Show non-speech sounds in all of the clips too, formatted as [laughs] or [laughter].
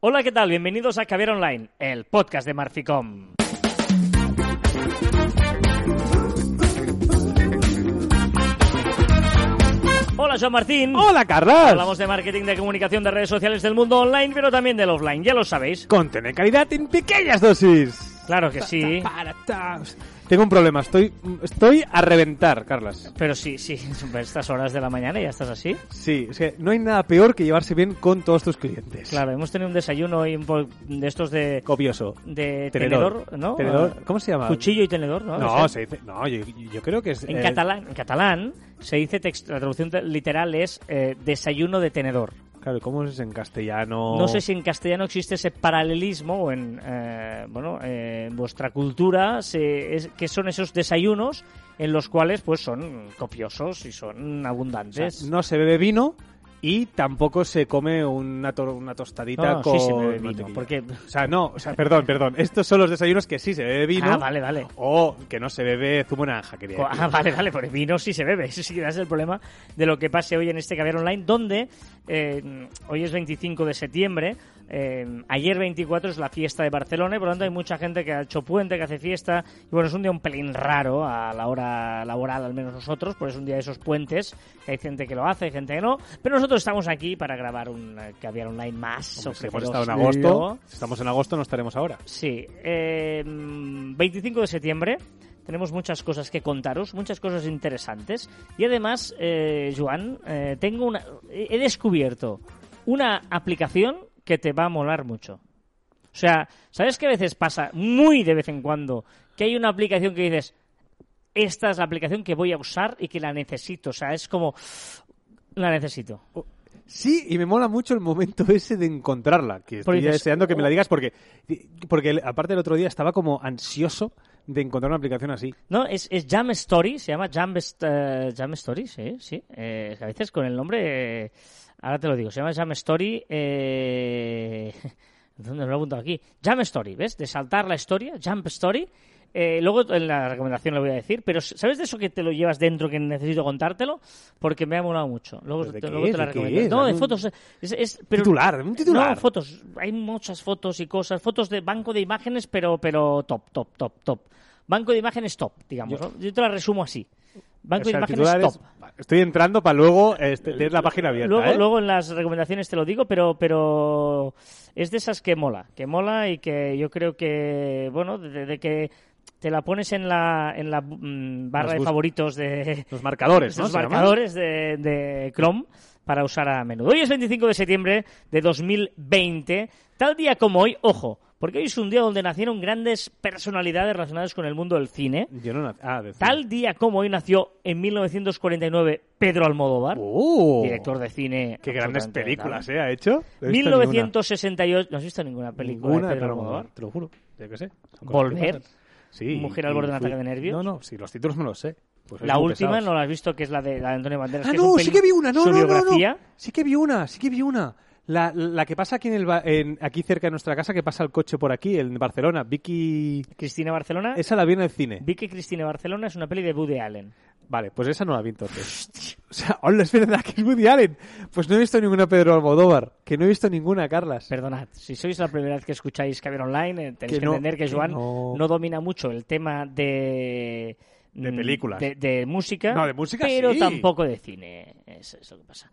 Hola, ¿qué tal? Bienvenidos a Caviar Online, el podcast de Marficom. Hola, Joan Martín. Hola, Carlas. Hablamos de marketing, de comunicación, de redes sociales del mundo online, pero también del offline, ya lo sabéis. Contener calidad en pequeñas dosis. Claro que sí. Para, ta. Tengo un problema, estoy, estoy a reventar, Carlas. Pero sí, sí, [laughs] estas horas de la mañana ya estás así. Sí, es que no hay nada peor que llevarse bien con todos tus clientes. Claro, hemos tenido un desayuno hoy un po- de estos de... Copioso. De Tenedor. ¿no? Tenedor. Ah, ¿Cómo se llama? Cuchillo y tenedor, ¿no? No, se dice, no yo, yo creo que es... En eh, catalán, en catalán se dice, text- la traducción te- literal es eh, desayuno de tenedor. Claro, ¿cómo es en castellano? No sé si en castellano existe ese paralelismo o en, eh, bueno, eh, en vuestra cultura, se, es, que son esos desayunos en los cuales pues son copiosos y son O sea, abundantes. no se bebe vino y tampoco se come una, to- una tostadita No, con sí se bebe vino, porque... O sea, no, o sea, perdón, perdón. Estos son los desayunos que sí se bebe vino Ah, vale, vale. o que no se bebe zumo de naranja, quería decir. Ah, vale, vale, porque vino sí se bebe. [laughs] Eso sí que es el problema de lo que pase hoy en este caviar online, donde eh, hoy es 25 de septiembre, eh, ayer 24 es la fiesta de Barcelona y por lo tanto hay mucha gente que ha hecho puente, que hace fiesta. Y bueno, es un día un pelín raro a la hora laboral, al menos nosotros, porque es un día de esos puentes, que hay gente que lo hace, hay gente que no. Pero nosotros estamos aquí para grabar un eh, caviar online más. Hombre, si hemos estado en agosto, si estamos en agosto no estaremos ahora. Sí, eh, 25 de septiembre. Tenemos muchas cosas que contaros, muchas cosas interesantes. Y además, eh, Joan, eh, tengo una, he descubierto una aplicación que te va a molar mucho. O sea, ¿sabes que a veces pasa muy de vez en cuando que hay una aplicación que dices, esta es la aplicación que voy a usar y que la necesito? O sea, es como, la necesito. Sí, y me mola mucho el momento [laughs] ese de encontrarla, que estoy dices, deseando que me la "Oh". digas porque, porque aparte el otro día estaba como ansioso de encontrar una aplicación así. No, es, es Jam Story, se llama Jam, eh, Jam Story, sí, sí. Eh, a veces con el nombre, eh, ahora te lo digo, se llama Jam Story. Eh, [laughs] ¿Dónde me lo he apuntado aquí? Jam Story, ¿ves? De saltar la historia, Jump Story. Eh, luego en la recomendación lo voy a decir, pero ¿sabes de eso que te lo llevas dentro que necesito contártelo? Porque me ha molado mucho. Luego, ¿Pero de te, luego es? te la ¿De qué recomiendo. No, de fotos. Es, es- pero- Titular, un titular. No, fotos. Hay muchas fotos y cosas. Fotos de banco de imágenes, pero, pero top, top, top, top. Banco de imágenes top, digamos. Yo- ¿no? Yo te la resumo así. Banco O sea, de imágenes top. es- Estoy entrando para luego este, tener la página abierta. Luego, ¿eh? luego en las recomendaciones te lo digo, pero, pero es de esas que mola, que mola y que yo creo que, bueno, de, de que te la pones en la, en la mm, barra de favoritos de Los marcadores, ¿no? los marcadores de, de Chrome para usar a menudo. Hoy es 25 de septiembre de 2020, tal día como hoy, ojo, porque hoy es un día donde nacieron grandes personalidades relacionadas con el mundo del cine. Yo no ah, de Tal día como hoy nació en 1949 Pedro Almodóvar, ¡Oh! director de cine. Qué grandes películas. ¿eh? Ha hecho. No he visto ninguna. 1968. ¿No has visto ninguna película Ninguna de Pedro Pedro Almodóvar? Almodóvar, te lo juro. Yo qué sé. Volver. Sí. Mujer al borde de un ataque de nervios. No, no, sí, los títulos me los sé. Pues La última pesados. no la has visto, que es la de, la de Antonio Banderas. Ah, que es no, un sí que vi una, no, su no, no, biografía. no. Sí que vi una, sí que vi una. La, la que pasa aquí en el en, aquí cerca de nuestra casa, que pasa el coche por aquí, en Barcelona. Vicky. Cristina Barcelona. Esa la vi en el cine. Vi que Cristina Barcelona es una peli de Woody Allen. Vale, pues esa no la vi entonces. O sea, hola, es verdad que es Woody Allen. Pues no he visto ninguna Pedro Almodóvar. Que no he visto ninguna, Carlas. Perdonad, si sois la primera vez que escucháis Caber Online, eh, tenéis Que que, no, entender que que Joan no. no. domina mucho el tema de... De mm, películas. De, de música. No, de música Pero sí. tampoco de cine. Eso es lo que pasa.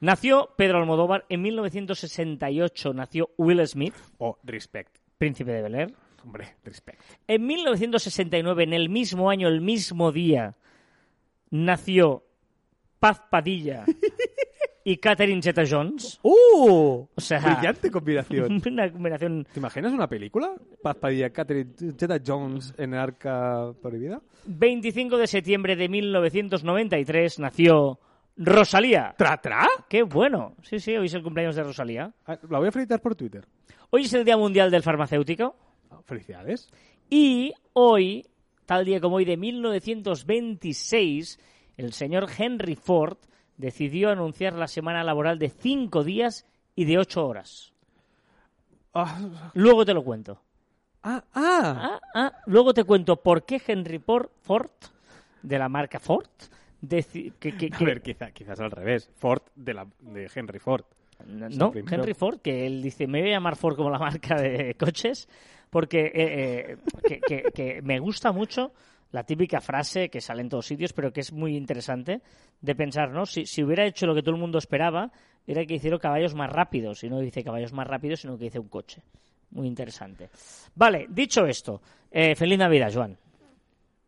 Nació Pedro Almodóvar en 1968. Nació Will Smith, Oh, respect. príncipe de Bel Air. Hombre, respect. En 1969, en el mismo año, el mismo día, nació Paz Padilla [laughs] y Catherine Zeta-Jones. ¡Uh! O sea, Brillante combinación. [laughs] una combinación ¿Te imaginas una película? Paz Padilla, Catherine Zeta-Jones en el Arca Prohibida. 25 de septiembre de 1993 nació Rosalía. ¿Tra, tra? ¡Qué bueno! Sí, sí, hoy es el cumpleaños de Rosalía. Ah, La voy a felicitar por Twitter. Hoy es el Día Mundial del Farmacéutico. Ah, Felicidades. Y hoy, tal día como hoy de 1926, el señor Henry Ford decidió anunciar la semana laboral de cinco días y de ocho horas. Ah, Luego te lo cuento. ah, ah. Ah, ah, luego te cuento por qué Henry Ford, de la marca Ford, que, que- A ver, quizá, quizás al revés. Ford de, la, de Henry Ford. No. Henry Ford, que él dice, me voy a llamar Ford como la marca de coches, porque eh, eh, que me gusta mucho la típica frase que sale en todos sitios, pero que es muy interesante de pensar, ¿no? Si, hubiera hecho lo que todo el mundo esperaba, era que hicieron caballos más rápidos, y no dice caballos más rápidos, sino que dice un coche. Muy interesante. Vale, dicho esto, eh, feliz Navidad, Joan.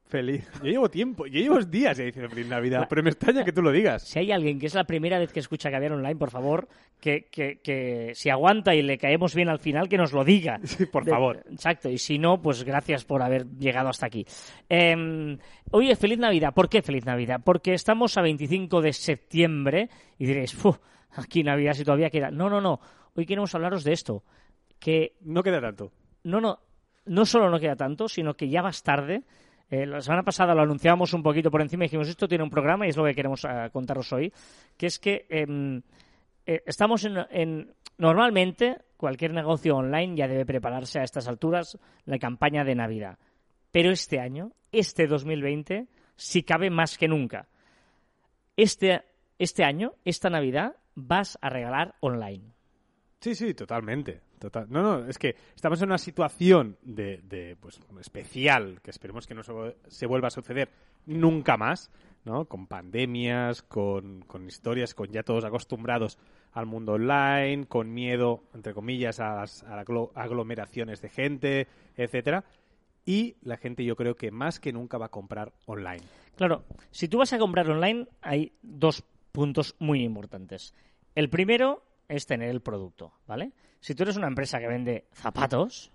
Feliz. Yo llevo tiempo, yo llevo días ya diciendo feliz Navidad, pero me extraña que tú lo digas. Si hay alguien que es la primera vez que escucha Caviar Online, por favor, que, que, que si aguanta y le caemos bien al final, que nos lo diga. [laughs] Sí, por De- favor. Exacto, y si no, pues gracias por haber llegado hasta aquí. Eh, oye, feliz Navidad. ¿Por qué feliz Navidad? Porque estamos a 25 de septiembre y diréis, "Fu, aquí Navidad si todavía queda. No, no, no. Hoy queremos hablaros de esto. Que No queda tanto. no, no, no solo no queda tanto, sino que ya vas tarde. Eh, la semana pasada lo anunciábamos un poquito por encima y dijimos, esto tiene un programa y es lo que queremos eh, contaros hoy, que es que em, eh, estamos en, en- Normalmente, cualquier negocio online ya debe prepararse a estas alturas la campaña de Navidad. Pero este año, este 2020, sí cabe más que nunca. Este, este año, esta Navidad, vas a regalar online. Sí, sí, totalmente. No, no, es que estamos en una situación de, de, pues, especial, que esperemos que no se, vu- se vuelva a suceder nunca más, ¿no? Con pandemias, con, con historias, con ya todos acostumbrados al mundo online, con miedo, entre comillas, a las a aglomeraciones de gente, etcétera. Y la gente yo creo que más que nunca va a comprar online. Claro, si tú vas a comprar online, hay dos puntos muy importantes. El primero es tener el producto, ¿vale? Si tú eres una empresa que vende zapatos,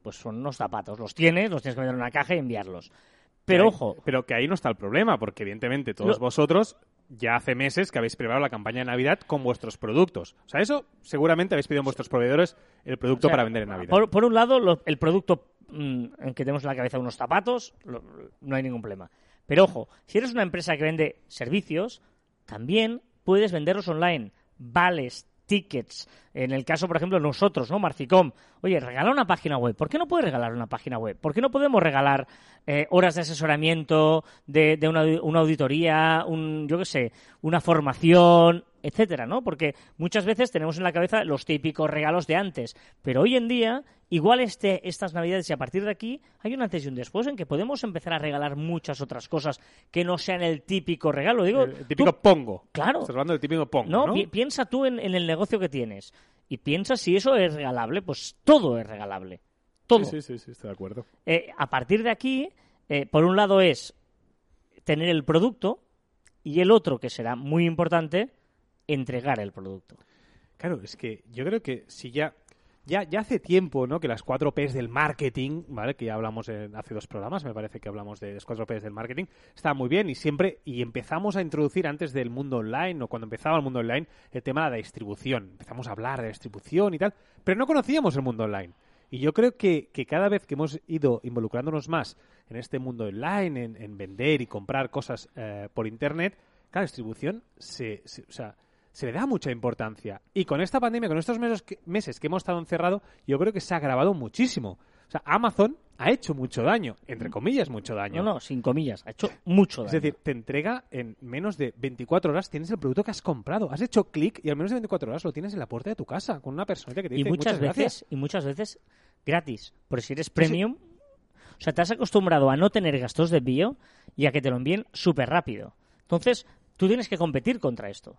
pues son unos zapatos. Los tienes, los tienes que meter en una caja y enviarlos. Pero ojo, Pero que ahí no está el problema, porque evidentemente todos Lo- vosotros ya hace meses que habéis preparado la campaña de Navidad con vuestros productos. O sea, eso seguramente habéis pedido a vuestros proveedores el producto O sea, para vender en Navidad. Por, por un lado, lo- el producto mm, en que tenemos en la cabeza unos zapatos, lo- no hay ningún problema. Pero ojo, si eres una empresa que vende servicios, también puedes venderlos online. Vales, tickets. En el caso, por ejemplo, nosotros, ¿no? Marficom. Oye, regala una página web. ¿Por qué no puedes regalar una página web? ¿Por qué no podemos regalar eh, horas de asesoramiento, de, de una, una auditoría, un, yo qué sé, una formación, etcétera, ¿no? Porque muchas veces tenemos en la cabeza los típicos regalos de antes, pero hoy en día, igual este, estas navidades y a partir de aquí hay un antes y un después en que podemos empezar a regalar muchas otras cosas que no sean el típico regalo. Digo, el, el típico tú- pongo. Claro. Estás hablando del típico pongo, no, ¿no? pi- piensa tú en, en el negocio que tienes y piensa si eso es regalable, pues todo es regalable. Todo. Sí, sí, sí, sí, estoy de acuerdo. Eh, a partir de aquí, eh, por un lado es tener el producto y el otro, que será muy importante, entregar el producto. Claro, es que yo creo que si ya, ya, ya hace tiempo, ¿no? Que las cuatro P's del marketing, ¿vale? Que ya hablamos en- hace dos programas, me parece que hablamos de las cuatro P's del marketing, está muy bien y siempre, y empezamos a introducir antes del mundo online, o cuando empezaba el mundo online, el tema de la distribución. Empezamos a hablar de distribución y tal, pero no conocíamos el mundo online. Y yo creo que, que cada vez que hemos ido involucrándonos más en este mundo online, en, en vender y comprar cosas eh, por internet, la distribución se, se- o sea, se le da mucha importancia. Y con esta pandemia, con estos meses que, meses que hemos estado encerrados, yo creo que se ha agravado muchísimo. O sea, Amazon ha hecho mucho daño, entre comillas, mucho daño. No, no, sin comillas, ha hecho mucho Es daño. decir, te entrega en menos de 24 horas, tienes el producto que has comprado. Has hecho clic y al menos de 24 horas lo tienes en la puerta de tu casa, con una persona que te y dice muchas "Muchas veces gracias". y muchas veces gratis porque si eres premium o sea te has acostumbrado a no tener gastos de envío y a que te lo envíen súper rápido entonces tú tienes que competir contra esto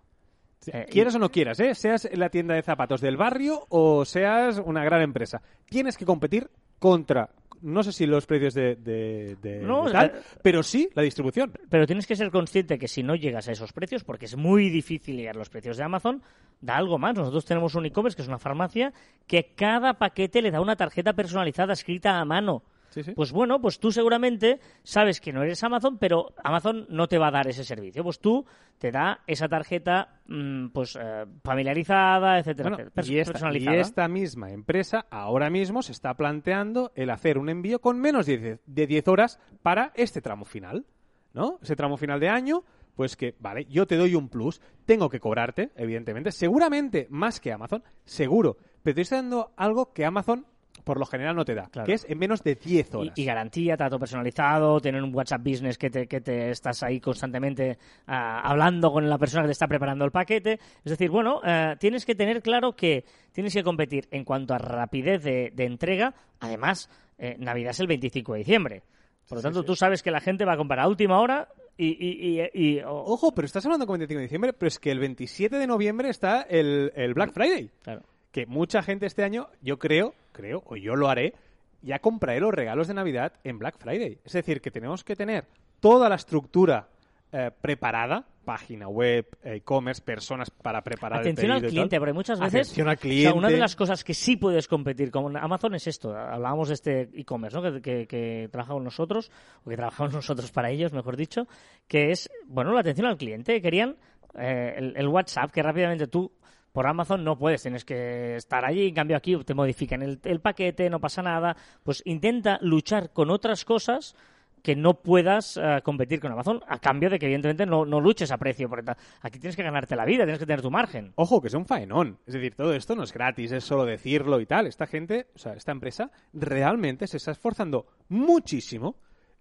Eh, Quieras o no quieras, ¿eh? seas la tienda de zapatos del barrio o seas una gran empresa, tienes que competir contra, no sé si los precios de, de- de- No, de tal, pero sí la distribución. pero tienes que ser consciente que si no llegas a esos precios porque es muy difícil llegar a los precios de Amazon da algo más nosotros tenemos un e-commerce que es una farmacia que cada paquete le da una tarjeta personalizada escrita a mano Sí, sí. Pues bueno, pues tú seguramente sabes que no eres Amazon, pero Amazon no te va a dar ese servicio. Pues tú te da esa tarjeta mm, pues eh, familiarizada, etcétera, Bueno, etcétera, y, esta, y esta misma empresa ahora mismo se está planteando el hacer un envío con menos de 10, de 10 horas para este tramo final, ¿no? Ese tramo final de año, pues que, vale, yo te doy un plus, tengo que cobrarte, evidentemente, seguramente más que Amazon, seguro, pero te estoy dando algo que Amazon por lo general no te da, Claro. que es en menos de 10 Y, horas. y garantía, trato personalizado, tener un WhatsApp Business que te, que te estás ahí constantemente ah, hablando con la persona que te está preparando el paquete. Es decir, bueno, eh, tienes que tener claro que tienes que competir en cuanto a rapidez de, de entrega. Además, eh, Navidad es el 25 de diciembre. Por lo tanto, sí. tú sabes que la gente va a comprar a última hora y... y, y- y- o- Ojo, pero estás hablando con 25 de diciembre, pero es que el 27 de noviembre está el, el Black Friday. claro. Que mucha gente este año, yo creo, creo, o yo lo haré, ya compraré los regalos de Navidad en Black Friday. Es decir, que tenemos que tener toda la estructura eh, preparada, página web, eh, e-commerce, personas para preparar Atención el al cliente, porque muchas veces... Atención al O cliente. sea, una de las cosas que sí puedes competir con Amazon es esto. Hablábamos de este e-commerce, ¿no? Que, que, que trabaja con nosotros, o que trabajamos nosotros para ellos, mejor dicho, que es, bueno, la atención al cliente. Querían eh, el, el WhatsApp, que rápidamente tú por Amazon no puedes, tienes que estar allí, en cambio aquí te modifican el, el paquete, no pasa nada. Pues intenta luchar con otras cosas que no puedas eh, competir con Amazon a cambio de que evidentemente no, no luches a precio. Porque aquí tienes que ganarte la vida, tienes que tener tu margen. Ojo, que es un faenón. Es decir, todo esto no es gratis, es solo decirlo y tal. Esta gente, o sea, esta empresa realmente se está esforzando muchísimo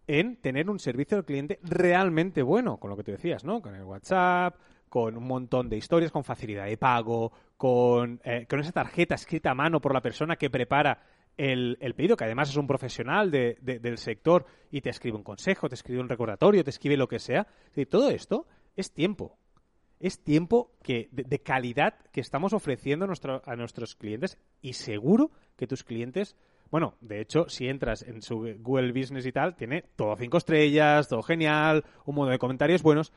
en tener un servicio al cliente realmente bueno, con lo que tú decías, ¿no? Con el WhatsApp, con un montón de historias, con facilidad de pago, con, eh, con esa tarjeta escrita a mano por la persona que prepara el, el pedido, que además es un profesional de- de- del sector y te escribe un consejo, te escribe un recordatorio, te escribe lo que sea. Decir, todo esto es tiempo es tiempo que, de, de calidad que estamos ofreciendo a, nuestro- a nuestros clientes y seguro que tus clientes, bueno, de hecho, si entras en su Google Business y tal, tiene todo cinco estrellas, todo genial, un montón de comentarios buenos,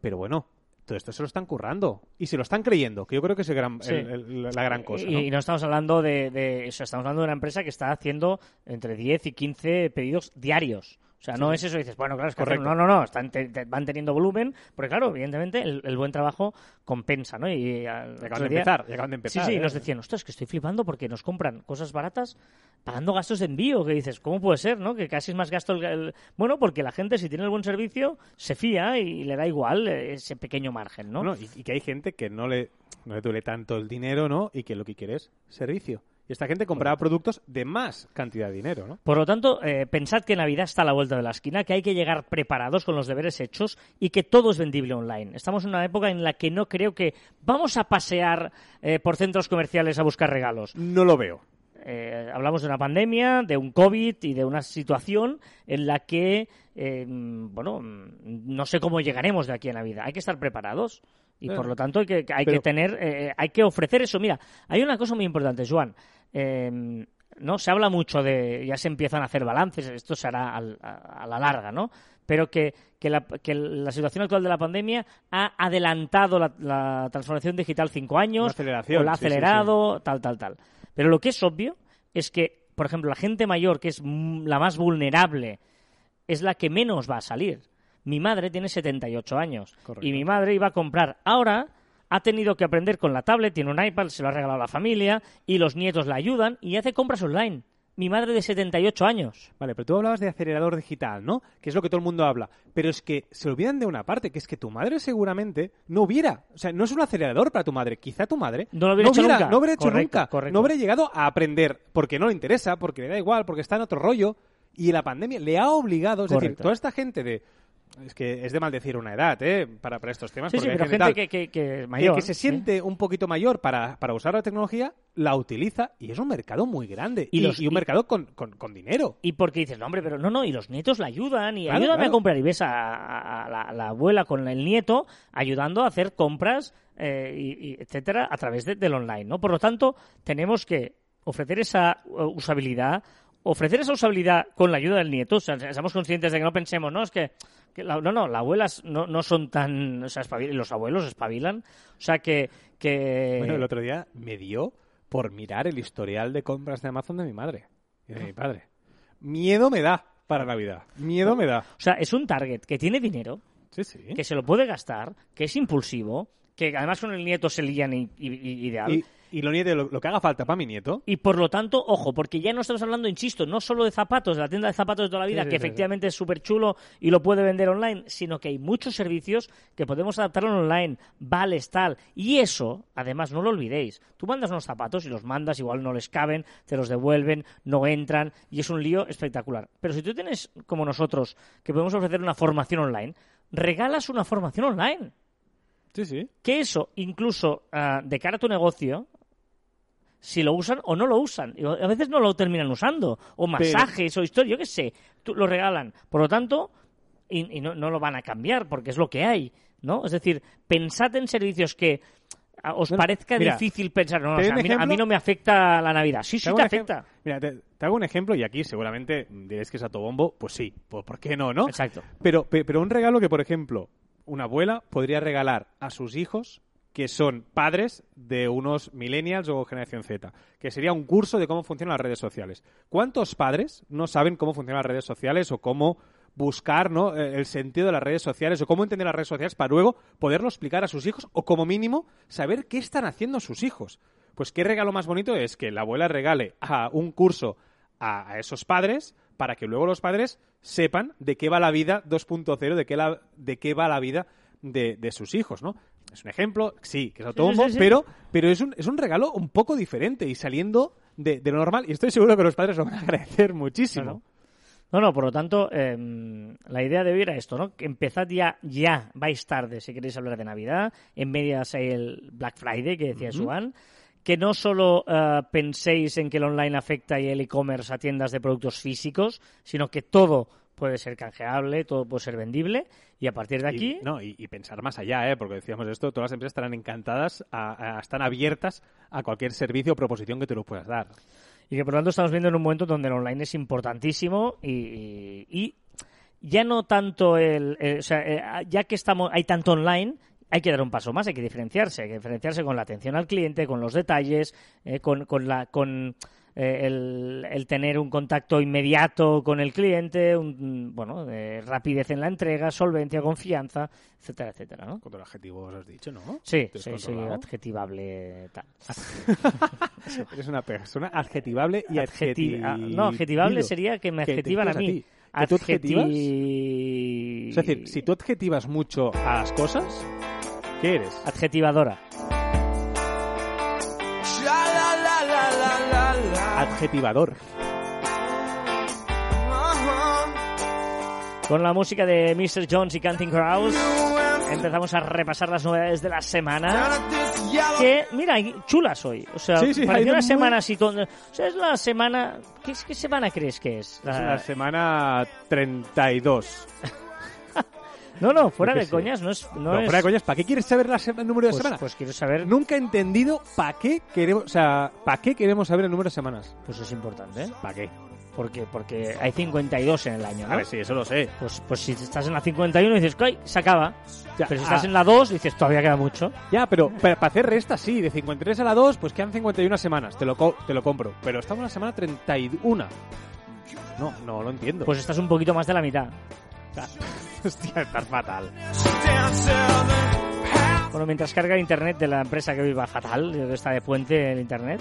pero bueno, todo esto se lo están currando y se lo están creyendo, que yo creo que es el gran- Sí. el- el- la gran cosa. Y, ¿no? y no estamos hablando de, de- o sea, estamos hablando de una empresa que está haciendo entre 10 y 15 pedidos diarios. O sea, no es eso, dices, bueno, claro, es que Correcto. hacen- no, no, no, están te- te- van teniendo volumen, porque claro, evidentemente el, el buen trabajo compensa, ¿no? Y, al Y acaban de día- empezar, y acaban de empezar. Sí, sí, ¿eh? nos decían, ostras, que estoy flipando porque nos compran cosas baratas pagando gastos de envío, que dices, ¿cómo puede ser, no? Que casi es más gasto el... el- Bueno, porque la gente si tiene el buen servicio se fía y le da igual eh, ese pequeño margen, ¿no? Bueno, y, y que hay gente que no le, no le duele tanto el dinero, ¿no? Y que lo que quiere es servicio. Y esta gente compraba productos de más cantidad de dinero, ¿no? Por lo tanto, eh, pensad que Navidad está a la vuelta de la esquina, que hay que llegar preparados con los deberes hechos y que todo es vendible online. Estamos en una época en la que no creo que vamos a pasear eh, por centros comerciales a buscar regalos. No lo veo. Eh, hablamos de una pandemia, de un COVID y de una situación en la que, eh, bueno, no sé cómo llegaremos de aquí a Navidad. Hay que estar preparados y Eh, por lo tanto hay que, hay pero- que tener, eh, hay que ofrecer eso. Mira, hay una cosa muy importante, Joan. Eh, no se habla mucho de, ya se empiezan a hacer balances, esto se hará al- a, a la larga, ¿no? Pero que, que, la, que la situación actual de la pandemia ha adelantado la, la transformación digital cinco años, o la ha sí, sí, sí. acelerado, tal, tal, tal. Pero lo que es obvio es que, por ejemplo, la gente mayor, que es la más vulnerable, es la que menos va a salir. Mi madre tiene 78 años Correcto. y mi madre iba a comprar. Ahora ha tenido que aprender con la tablet, tiene un iPad, se lo ha regalado la familia y los nietos la ayudan y hace compras online. Mi madre de 78 años. Vale, pero tú hablabas de acelerador digital, ¿no? Que es lo que todo el mundo habla. Pero es que se olvidan de una parte, que es que tu madre seguramente no hubiera. O sea, no es un acelerador para tu madre. Quizá tu madre No lo hubiera hecho nunca. no hubiera hecho Correcto, nunca. correcto. No hubiera llegado a aprender porque no le interesa, porque le da igual, porque está en otro rollo. Y la pandemia le ha obligado, es decir, toda esta gente de. Es que es de maldecir una edad, ¿eh? Para, para estos temas. Sí, sí, porque hay pero gente tal que, que, mayor. que se ¿sí? siente un poquito mayor para, para usar la tecnología, la utiliza y es un mercado muy grande. Y Y, los- y un y- mercado con, con, con dinero. Y porque dices, no, hombre, pero no, no, y los nietos la ayudan, y Claro, ayúdame claro. a comprar, y ves a, a- a la, a la abuela con el nieto ayudando a hacer compras, eh, y, y etcétera, a través de- del online, ¿no? Por lo tanto, tenemos que ofrecer esa uh, usabilidad, ofrecer esa usabilidad con la ayuda del nieto, o sea, seamos conscientes de que no pensemos, no, es que, que la- no, no, las abuelas no, no son tan, o sea, los abuelos espabilan, o sea, que... que... Bueno, el otro día me dio por mirar el historial de compras de Amazon de mi madre y de mi padre. Miedo me da para Navidad. Miedo me da. O sea, es un target que tiene dinero, Sí, sí. que se lo puede gastar, que es impulsivo, que además con el nieto se lían ideal. Y- Y lo, nieto, lo, lo que haga falta para mi nieto. Y por lo tanto, ojo, porque ya no estamos hablando, insisto, no solo de zapatos, de la tienda de zapatos de toda la vida, Sí, sí, que sí, efectivamente es súper chulo y lo puede vender online, sino que hay muchos servicios que podemos adaptarlo online, vales, tal. Y eso, además, no lo olvidéis. Tú mandas unos zapatos y los mandas, igual no les caben, te los devuelven, no entran, y es un lío espectacular. Pero si tú tienes, como nosotros, que podemos ofrecer una formación online, regalas una formación online. Sí, sí. Que eso, incluso ah, de cara a tu negocio, si lo usan o no lo usan. Y A veces no lo terminan usando. O masajes o historia, yo qué sé. Tú, lo regalan. Por lo tanto, y, y no, no lo van a cambiar porque es lo que hay. ¿no? Es decir, pensad en servicios que ah, os parezca mira, difícil pensar. No, no, ¿te o doy sea, un a, mí, a mí no me afecta la Navidad. Sí, sí te afecta. Mira, te, te hago un ejemplo y aquí seguramente diréis que es autobombo. Pues sí, pues ¿por qué no, no? Exacto. Pero, pe- pero un regalo que, por ejemplo, una abuela podría regalar a sus hijos que son padres de unos millennials o generación Z, que sería un curso de cómo funcionan las redes sociales. ¿Cuántos padres no saben cómo funcionan las redes sociales o cómo buscar ¿no? eh, el sentido de las redes sociales o cómo entender las redes sociales para luego poderlo explicar a sus hijos o como mínimo saber qué están haciendo sus hijos? Pues qué regalo más bonito es que la abuela regale a un curso a, esos padres para que luego los padres sepan de qué va la vida 2.0, de qué, de qué va la vida de, de sus hijos, ¿no? Es un ejemplo, sí, que es autónomo, sí, sí. pero, pero es, un, es un regalo un poco diferente y saliendo de, de lo normal. Y estoy seguro que los padres lo van a agradecer muchísimo. No, no, por lo tanto, em, la idea de hoy era esto, ¿no? Que empezad ya, ya, vais tarde si queréis hablar de Navidad, en medias hay el Black Friday que decía Joan, que no solo eh, penséis en que el online afecta y el e-commerce a tiendas de productos físicos, sino que todo puede ser canjeable, todo puede ser vendible, y a partir de aquí... Y, no, y, y pensar más allá, ¿eh? porque decíamos esto, todas las empresas estarán encantadas, a- a- están abiertas a cualquier servicio o proposición que te lo puedas dar. Y que por lo tanto estamos viendo en un momento donde el online es importantísimo y, ya no tanto el, eh, o sea, eh, ya que estamos hay tanto online hay que dar un paso más, hay que diferenciarse, hay que diferenciarse con la atención al cliente, con los detalles, eh, con, con la con eh, el, el tener un contacto inmediato con el cliente, un, bueno, de rapidez en la entrega, solvencia, confianza, etcétera, etcétera, ¿no? Con todos los adjetivos has dicho, ¿no? Sí, ¿Te has sí, adjetivable tal. [laughs] Eres una persona adjetivable y Adjeti- ah, adjetivo. no, adjetivable sería que me adjetivan a adjetivas a mí. ti. ¿Que tú adjetivas? Adjeti- Es decir, si tú adjetivas mucho a las cosas, ¿qué eres? Adjetivadora. Adjetivador. Con la música de Mr. Jones y Canting Crows empezamos a repasar las novedades de la semana. Que, mira, chulas hoy. O sea, Sí, sí, pareció una muy- semana así. Con... O sea, es la semana... ¿Qué, qué semana crees que es? Es La- la semana 32. [laughs] No, no, fuera de sé. coñas, no es... No No, es... fuera de coñas, ¿para qué quieres saber la el número de pues, semanas? pues quiero saber... Nunca he entendido para qué queremos, o sea, para qué queremos saber el número de semanas. Pues es importante, ¿eh? ¿Para qué? Porque, porque hay 52 en el año, ¿no? A ver, sí, eso lo sé. Pues, pues si estás en la 51 dices, ¡ay! Se acaba. Ya, Pero si estás ah, en la 2 dices, todavía queda mucho. Ya, pero para hacer resta sí, de 53 a la 2, pues quedan 51 semanas, te lo, co- te lo compro. Pero estamos en la semana 31. No, no lo entiendo. Pues estás un poquito más de la mitad. [laughs] hostia, estás fatal. Bueno, mientras carga el internet de la empresa que hoy va fatal, está de puente el internet.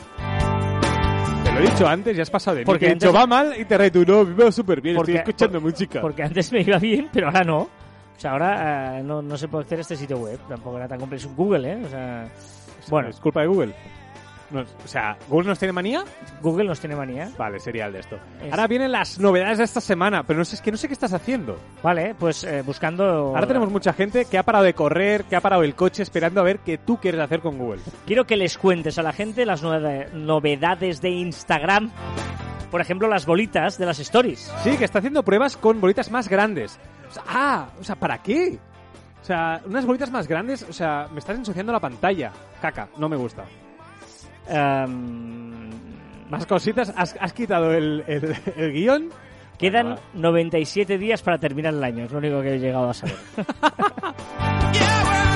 Te lo he dicho antes, ya has pasado de mí. Porque Te he dicho, antes- va mal y te reto, no, va súper bien, Porque- estoy escuchando música. Porque antes me iba bien, pero ahora no. O sea, ahora eh, no, no se puede a este sitio web. Tampoco era tan complejo. Es un Google, ¿eh? O sea, bueno, ¿Es culpa de Google? No, o sea, ¿Google nos tiene manía? Google nos tiene manía. Vale, sería el de esto. Es- Ahora vienen las novedades de esta semana, pero no sé, es que no sé qué estás haciendo. Vale, pues eh, buscando... Ahora tenemos mucha gente que ha parado de correr, que ha parado el coche esperando a ver qué tú quieres hacer con Google. Quiero que les cuentes a la gente las novedades de Instagram. Por ejemplo, las bolitas de las stories. Sí, que está haciendo pruebas con bolitas más grandes. O sea, ah, o sea, ¿para qué? O sea, unas bolitas más grandes, o sea, me estás ensuciando la pantalla. Caca, no me gusta. Em, Más cositas, has, has quitado el, el- el guion. Quedan Bueno, 97 días para terminar el año, es lo único que he llegado a saber. [laughs]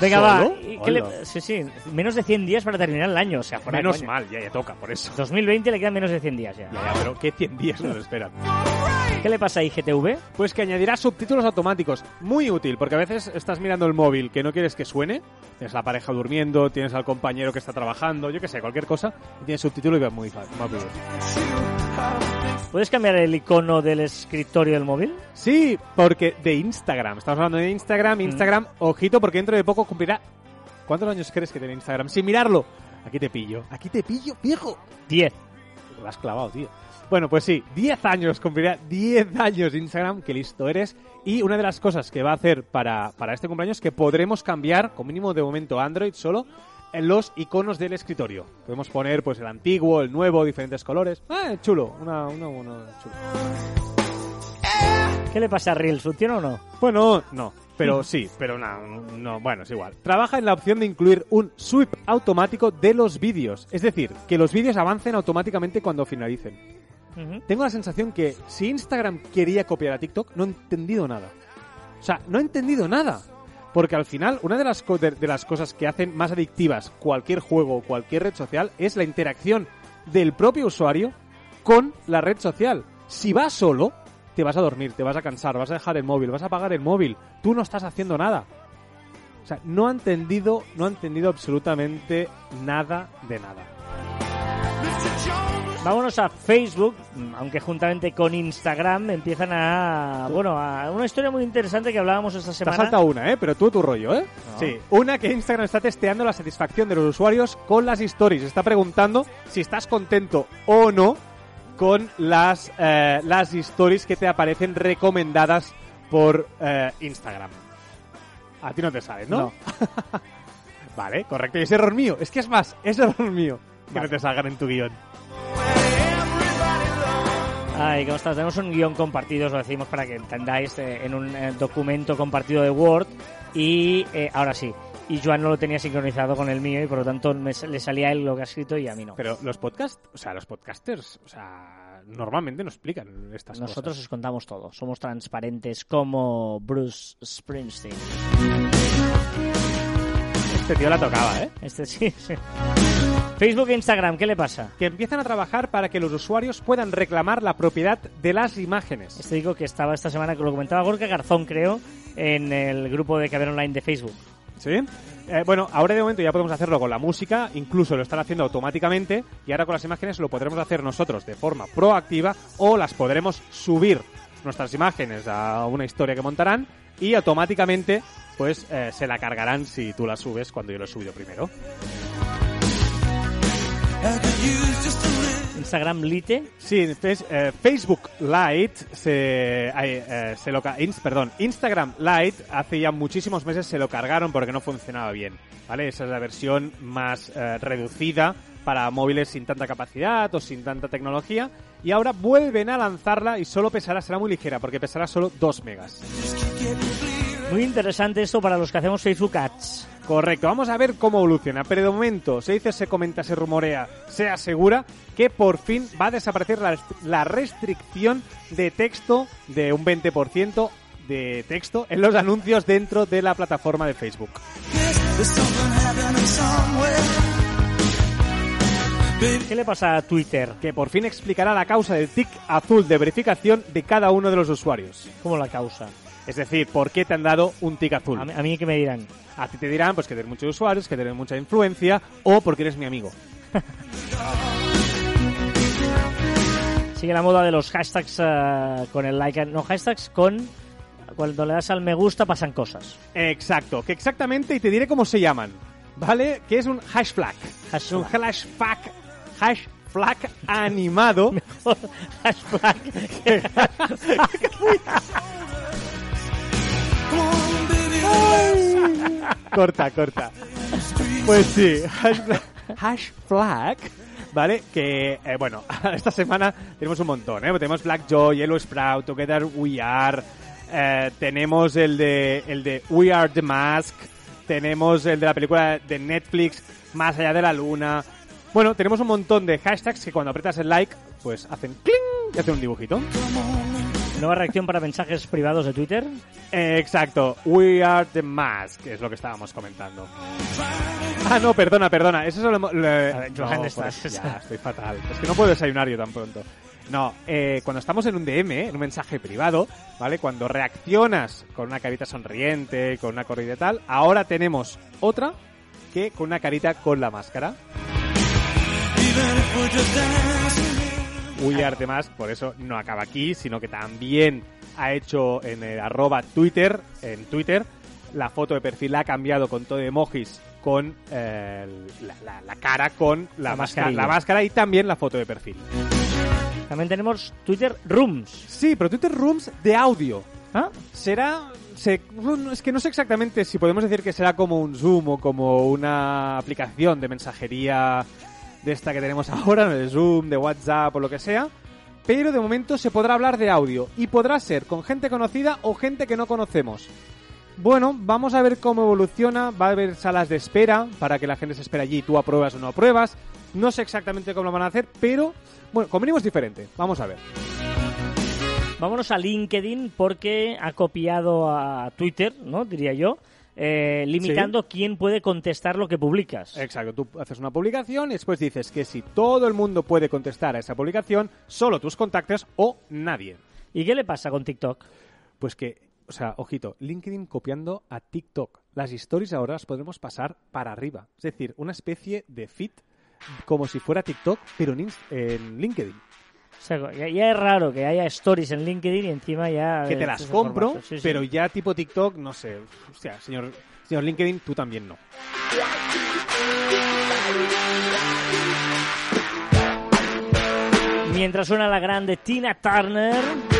Venga, va. ¿Solo? Y qué le- Hola. sí, sí, menos de 100 días para terminar el año, o sea, fuera Menos mal, ya, ya toca, por eso. 2020 le quedan menos de 100 días ya. Ya, ya, pero ¿qué 100 días nos esperan? ¿Qué le pasa a IGTV? Pues que añadirá subtítulos automáticos. Muy útil, porque a veces estás mirando el móvil que no quieres que suene. Tienes la pareja durmiendo, tienes al compañero que está trabajando, yo qué sé, cualquier cosa. Y tienes subtítulo y va muy fácil. muy bien. ¿Puedes cambiar el icono del escritorio del móvil? Sí, porque de Instagram. Estamos hablando de Instagram. Instagram, ojito, porque dentro de poco cumplirá. ¿Cuántos años crees que tiene Instagram? Sin mirarlo. Aquí te pillo. Aquí te pillo, viejo. 10. Lo has clavado, tío. Bueno, pues sí, 10 años, cumplirá 10 años de Instagram, que listo eres. Y una de las cosas que va a hacer para, para este cumpleaños es que podremos cambiar, con mínimo de momento Android solo, en los iconos del escritorio. Podemos poner pues el antiguo, el nuevo, diferentes colores. Ah, chulo, una, una, una chulo. ¿Qué le pasa a Reels? ¿Funciona o no? Bueno, no, pero [laughs] sí, pero no, no, bueno, es igual. Trabaja en la opción de incluir un sweep automático de los vídeos, es decir, que los vídeos avancen automáticamente cuando finalicen. Tengo la sensación que si Instagram quería copiar a TikTok, no he entendido nada. O sea, no he entendido nada. Porque al final, una de las, co- de, de las cosas que hacen más adictivas cualquier juego o cualquier red social es la interacción del propio usuario con la red social. Si vas solo, te vas a dormir, te vas a cansar, vas a dejar el móvil, vas a apagar el móvil. Tú no estás haciendo nada. O sea, no ha entendido, no ha entendido absolutamente nada de nada. Vámonos a Facebook, aunque juntamente con Instagram empiezan a... Bueno, a una historia muy interesante que hablábamos esta Te semana. saltado una, ¿eh? Pero tú tu rollo, ¿eh? No. Sí. Una que Instagram está testeando la satisfacción de los usuarios con las stories. Está preguntando si estás contento o no con las, eh, las stories que te aparecen recomendadas por eh, Instagram. A ti no te sale, ¿no? No. [laughs] vale, correcto. Y es error mío. Es que es más, es error mío. Que Vale. no te salgan en tu guion. Ay, ¿cómo estás? Tenemos un guion compartido, os lo decimos para que entendáis, eh, en un eh, documento compartido de Word. Y eh, ahora sí, y Joan no lo tenía sincronizado con el mío y por lo tanto me le salía a él lo que ha escrito y a mí no. Pero los podcasts, o sea, los podcasters, o sea, normalmente no explican estas Nosotros cosas. os contamos todo, somos transparentes como Bruce Springsteen. Este tío la tocaba, ¿eh? Este [laughs] sí, sí. Facebook e Instagram, ¿qué le pasa? que empiezan a trabajar para que los usuarios puedan reclamar la propiedad de las imágenes. Este digo que estaba esta semana, que lo comentaba Gorka Garzón, creo, en el grupo de Caber Online de Facebook. ¿Sí? Eh, bueno, ahora de momento ya podemos hacerlo con la música, incluso lo están haciendo automáticamente y ahora con las imágenes lo podremos hacer nosotros de forma proactiva o las podremos subir nuestras imágenes a una historia que montarán y automáticamente pues eh, se la cargarán si tú la subes cuando yo lo he subido primero. Instagram Lite, Sí, eh, Facebook Lite se, eh, se lo ins- perdón, Instagram Lite hace ya muchísimos meses se lo cargaron porque no funcionaba bien, ¿vale? Esa es la versión más eh, reducida para móviles sin tanta capacidad o sin tanta tecnología y ahora vuelven a lanzarla y solo pesará, será muy ligera porque pesará solo 2 megas. Muy interesante esto para los que hacemos Facebook Ads. Correcto, vamos a ver cómo evoluciona. Pero de momento se dice, se comenta, se rumorea, se asegura que por fin va a desaparecer la, la restricción de texto de un 20% de texto en los anuncios dentro de la plataforma de Facebook. ¿Qué le pasa a Twitter? Que por fin explicará la causa del tic azul de verificación de cada uno de los usuarios. ¿Cómo la causa? Es decir, por qué te han dado un tic azul. A mí, a mí que me dirán. A ti te dirán pues que tienes muchos usuarios, que tienes mucha influencia o porque eres mi amigo. [laughs] Sigue la moda de los hashtags eh, con el like, no hashtags con cuando le das al me gusta pasan cosas. Exacto, que exactamente, y te diré cómo se llaman, ¿vale? Que es un hash flag. Hash un flag. hash flag, hash flag animado. [laughs] Hashtag. [laughs] corta, corta. Pues sí, hash flag, hash flag, ¿vale? Que, eh, bueno, [laughs] esta semana tenemos un montón, ¿eh? Tenemos Blackjoy, Yellow Sprout, Together We Are, eh, tenemos el de, el de We Are the Mask, tenemos el de la película de Netflix, Más allá de la luna. Bueno, tenemos un montón de hashtags que cuando apretas el like, pues hacen cling y hacen un dibujito. Nueva reacción para mensajes privados de Twitter. Eh, exacto, We Are the Mask, es lo que estábamos comentando. Ah, no, perdona, perdona. Eso solo hemos- le- A ver, No, estás- pues ya, [laughs] estoy fatal. Es que no puedo desayunar yo tan pronto. No, eh, cuando estamos en un DM, en un mensaje privado, ¿vale? Cuando reaccionas con una carita sonriente, con una corrida y tal, ahora tenemos otra que con una carita con la máscara. The Mask, por eso no acaba aquí, sino que también ha hecho en el arroba Twitter, en Twitter, la foto de perfil la ha cambiado con todo de emojis con eh, la, la- la cara con la, La máscara, la máscara y también la foto de perfil. También tenemos Twitter Rooms. Sí, pero Twitter Rooms de audio. ¿Ah? Será... se- es que no sé exactamente si podemos decir que será como un Zoom o como una aplicación de mensajería de esta que tenemos [laughs] ahora, de Zoom, de WhatsApp o lo que sea. Pero de momento se podrá hablar de audio y podrá ser con gente conocida o gente que no conocemos. Bueno, vamos a ver cómo evoluciona. Va a haber salas de espera para que la gente se espere allí tú apruebas o no apruebas. No sé exactamente cómo lo van a hacer, pero bueno, es diferente. Vamos a ver. Vámonos a LinkedIn porque ha copiado a Twitter, ¿no? Diría yo, eh, limitando quién puede contestar lo que publicas. Exacto, tú haces una publicación y después dices que si todo el mundo puede contestar a esa publicación, solo tus contactos o nadie. ¿Y qué le pasa con TikTok? Pues que, o sea, ojito, LinkedIn copiando a TikTok. Las stories ahora las podremos pasar para arriba. Es decir, una especie de feed como si fuera TikTok, pero en, LinkedIn. O sea, ya, ya es raro que haya stories en LinkedIn y encima ya... Que te las compro, formato. Sí, sí. pero ya tipo TikTok, no sé. Señor, señor LinkedIn, tú también no. Mientras suena la grande Tina Turner...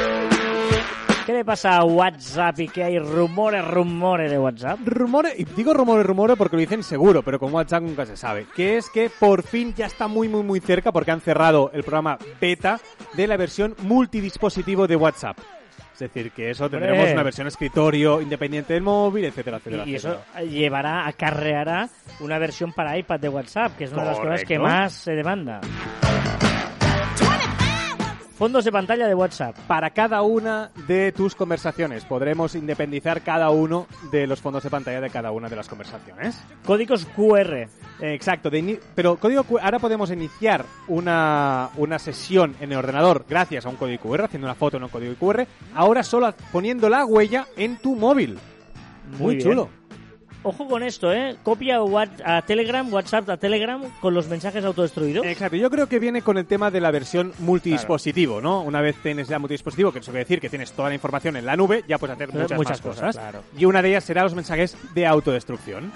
¿Qué le pasa a WhatsApp y que hay rumores, rumores de WhatsApp? Rumores, y digo rumores, rumores porque lo dicen seguro, pero con WhatsApp nunca se sabe. Que es que por fin ya está muy, muy, muy cerca porque han cerrado el programa beta de la versión multidispositivo de WhatsApp. Es decir, que eso tendremos Hombre. una versión escritorio independiente del móvil, etcétera, etcétera. Y, y eso etcétera. llevará, acarreará una versión para iPad de WhatsApp, que es una de las cosas que más se demanda. Fondos de pantalla de WhatsApp. Para cada una de tus conversaciones podremos independizar cada uno de los fondos de pantalla de cada una de las conversaciones. Códigos QR. Eh, Exacto, de pero código Q- ahora podemos iniciar una, una sesión en el ordenador gracias a un código QR, haciendo una foto en un código QR, ahora solo poniendo la huella en tu móvil. Muy, chulo. Ojo con esto, ¿eh? Copia a Telegram, WhatsApp a Telegram con los mensajes autodestruidos. Exacto, yo creo que viene con el tema de la versión multidispositivo, ¿no? Una vez tienes ya multidispositivo, que eso quiere decir que tienes toda la información en la nube, ya puedes hacer Hacer muchas, muchas más cosas, cosas. claro. Y una de ellas será los mensajes de autodestrucción.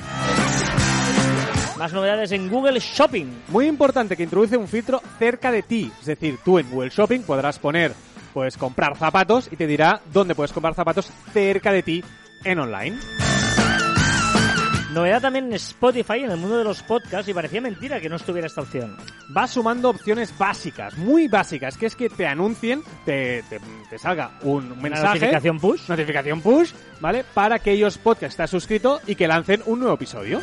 Más novedades en Google Shopping. Muy importante que introduce un filtro cerca de ti. Es decir, tú en Google Shopping podrás poner, pues comprar zapatos y te dirá dónde puedes comprar zapatos cerca de ti en online. Novedad también en Spotify, en el mundo de los podcasts, y parecía mentira que no estuviera esta opción. Va sumando opciones básicas, muy básicas, que es que te anuncien, te, te- te salga un Una mensaje, notificación push. notificación push, ¿vale? Para aquellos podcasts que estás suscrito y que lancen un nuevo episodio.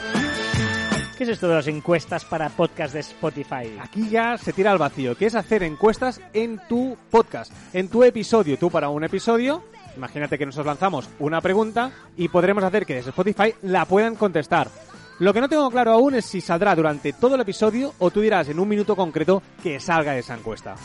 ¿Qué es esto de las encuestas para podcast de Spotify? Aquí ya se tira al vacío, que es hacer encuestas en tu podcast, en tu episodio. Tú para un episodio, imagínate que nosotros lanzamos una pregunta y podremos hacer que desde Spotify la puedan contestar. Lo que no tengo claro aún es si saldrá durante todo el episodio o tú dirás en un minuto concreto que salga esa encuesta.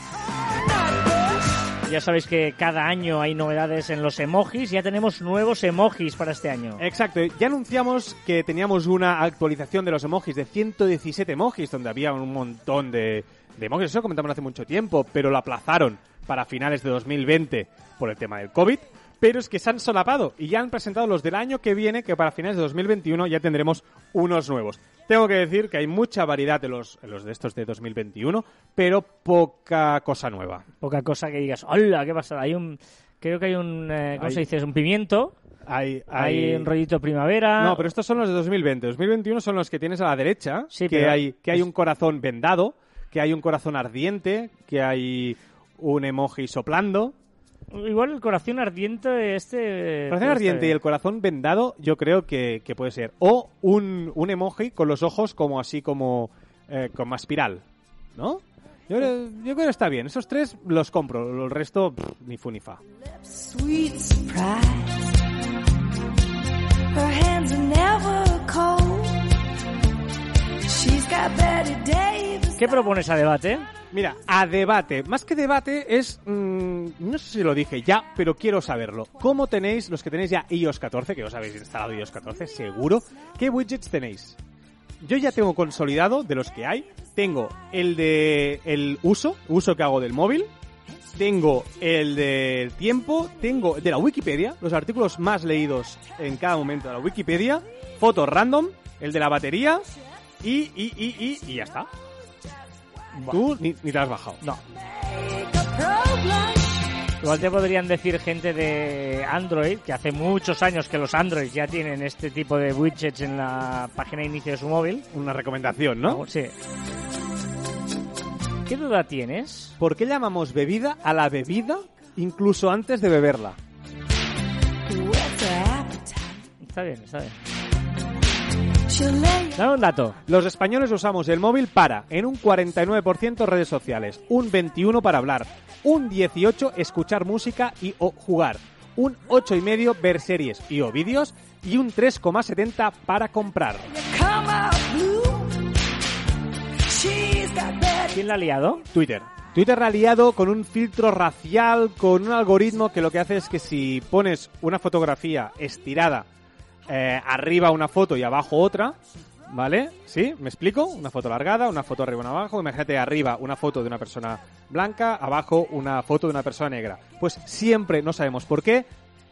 Ya sabéis que cada año hay novedades en los emojis. Ya tenemos nuevos emojis para este año. Exacto, ya anunciamos que teníamos una actualización de los emojis de 117 emojis, donde había un montón de, de emojis. Eso lo comentamos hace mucho tiempo, pero lo aplazaron para finales de 2020 por el tema del COVID. Pero es que se han solapado y ya han presentado los del año que viene, que para finales de 2021 ya tendremos unos nuevos. Tengo que decir que hay mucha variedad de los, en los de estos de 2021, pero poca cosa nueva. Poca cosa que digas, hola, ¿qué pasa? Hay un... Creo que hay un... eh, ¿Cómo Hay- se dice? Es un pimiento. Hay, Hay un rollito primavera. No, pero estos son los de 2020. 2021 son los que tienes a la derecha, Sí, que, pero hay, que hay un corazón vendado, que hay un corazón ardiente, que hay un emoji soplando. Igual el corazón ardiente este... El corazón puede ardiente y el corazón vendado yo creo que, que puede ser. O un, un emoji con los ojos como así como eh, como espiral, ¿no? Yo, creo- yo creo que está bien. Esos tres los compro. El resto, pff, ni fu ni fa. ¿Qué propones a debate? Mira, a debate. Más que debate es... mm, no sé si lo dije ya, pero quiero saberlo. ¿Cómo tenéis, los que tenéis ya iOS 14, que os habéis instalado iOS 14, seguro, qué widgets tenéis? Yo ya tengo consolidado, de los que hay, tengo el de el uso, uso que hago del móvil, tengo el del tiempo, tengo de la Wikipedia, los artículos más leídos en cada momento de la Wikipedia, fotos random, el de la batería y, y, y, y, y ya está. Tú ni, ni te has bajado. No. Igual te podrían decir gente de Android, que hace muchos años que los Android ya tienen este tipo de widgets en la página de inicio de su móvil. Una recomendación, ¿no? Sí. ¿Qué duda tienes? ¿Por qué llamamos bebida a la bebida incluso antes de beberla? Está bien, está bien. Dame un dato. Los españoles usamos el móvil para, en un 49% redes sociales, un 21% para hablar, un 18% escuchar música y o jugar, un 8,5% ver series y o vídeos y un 3,70% para comprar. ¿Quién la ha liado? Twitter. Twitter ha liado con un filtro racial, con un algoritmo que lo que hace es que si pones una fotografía estirada, eh, arriba una foto y abajo otra, ¿vale? ¿Sí? ¿Me explico? Una foto alargada, una foto arriba una abajo. Imagínate arriba una foto de una persona blanca, abajo una foto de una persona negra. Pues siempre, no sabemos por qué,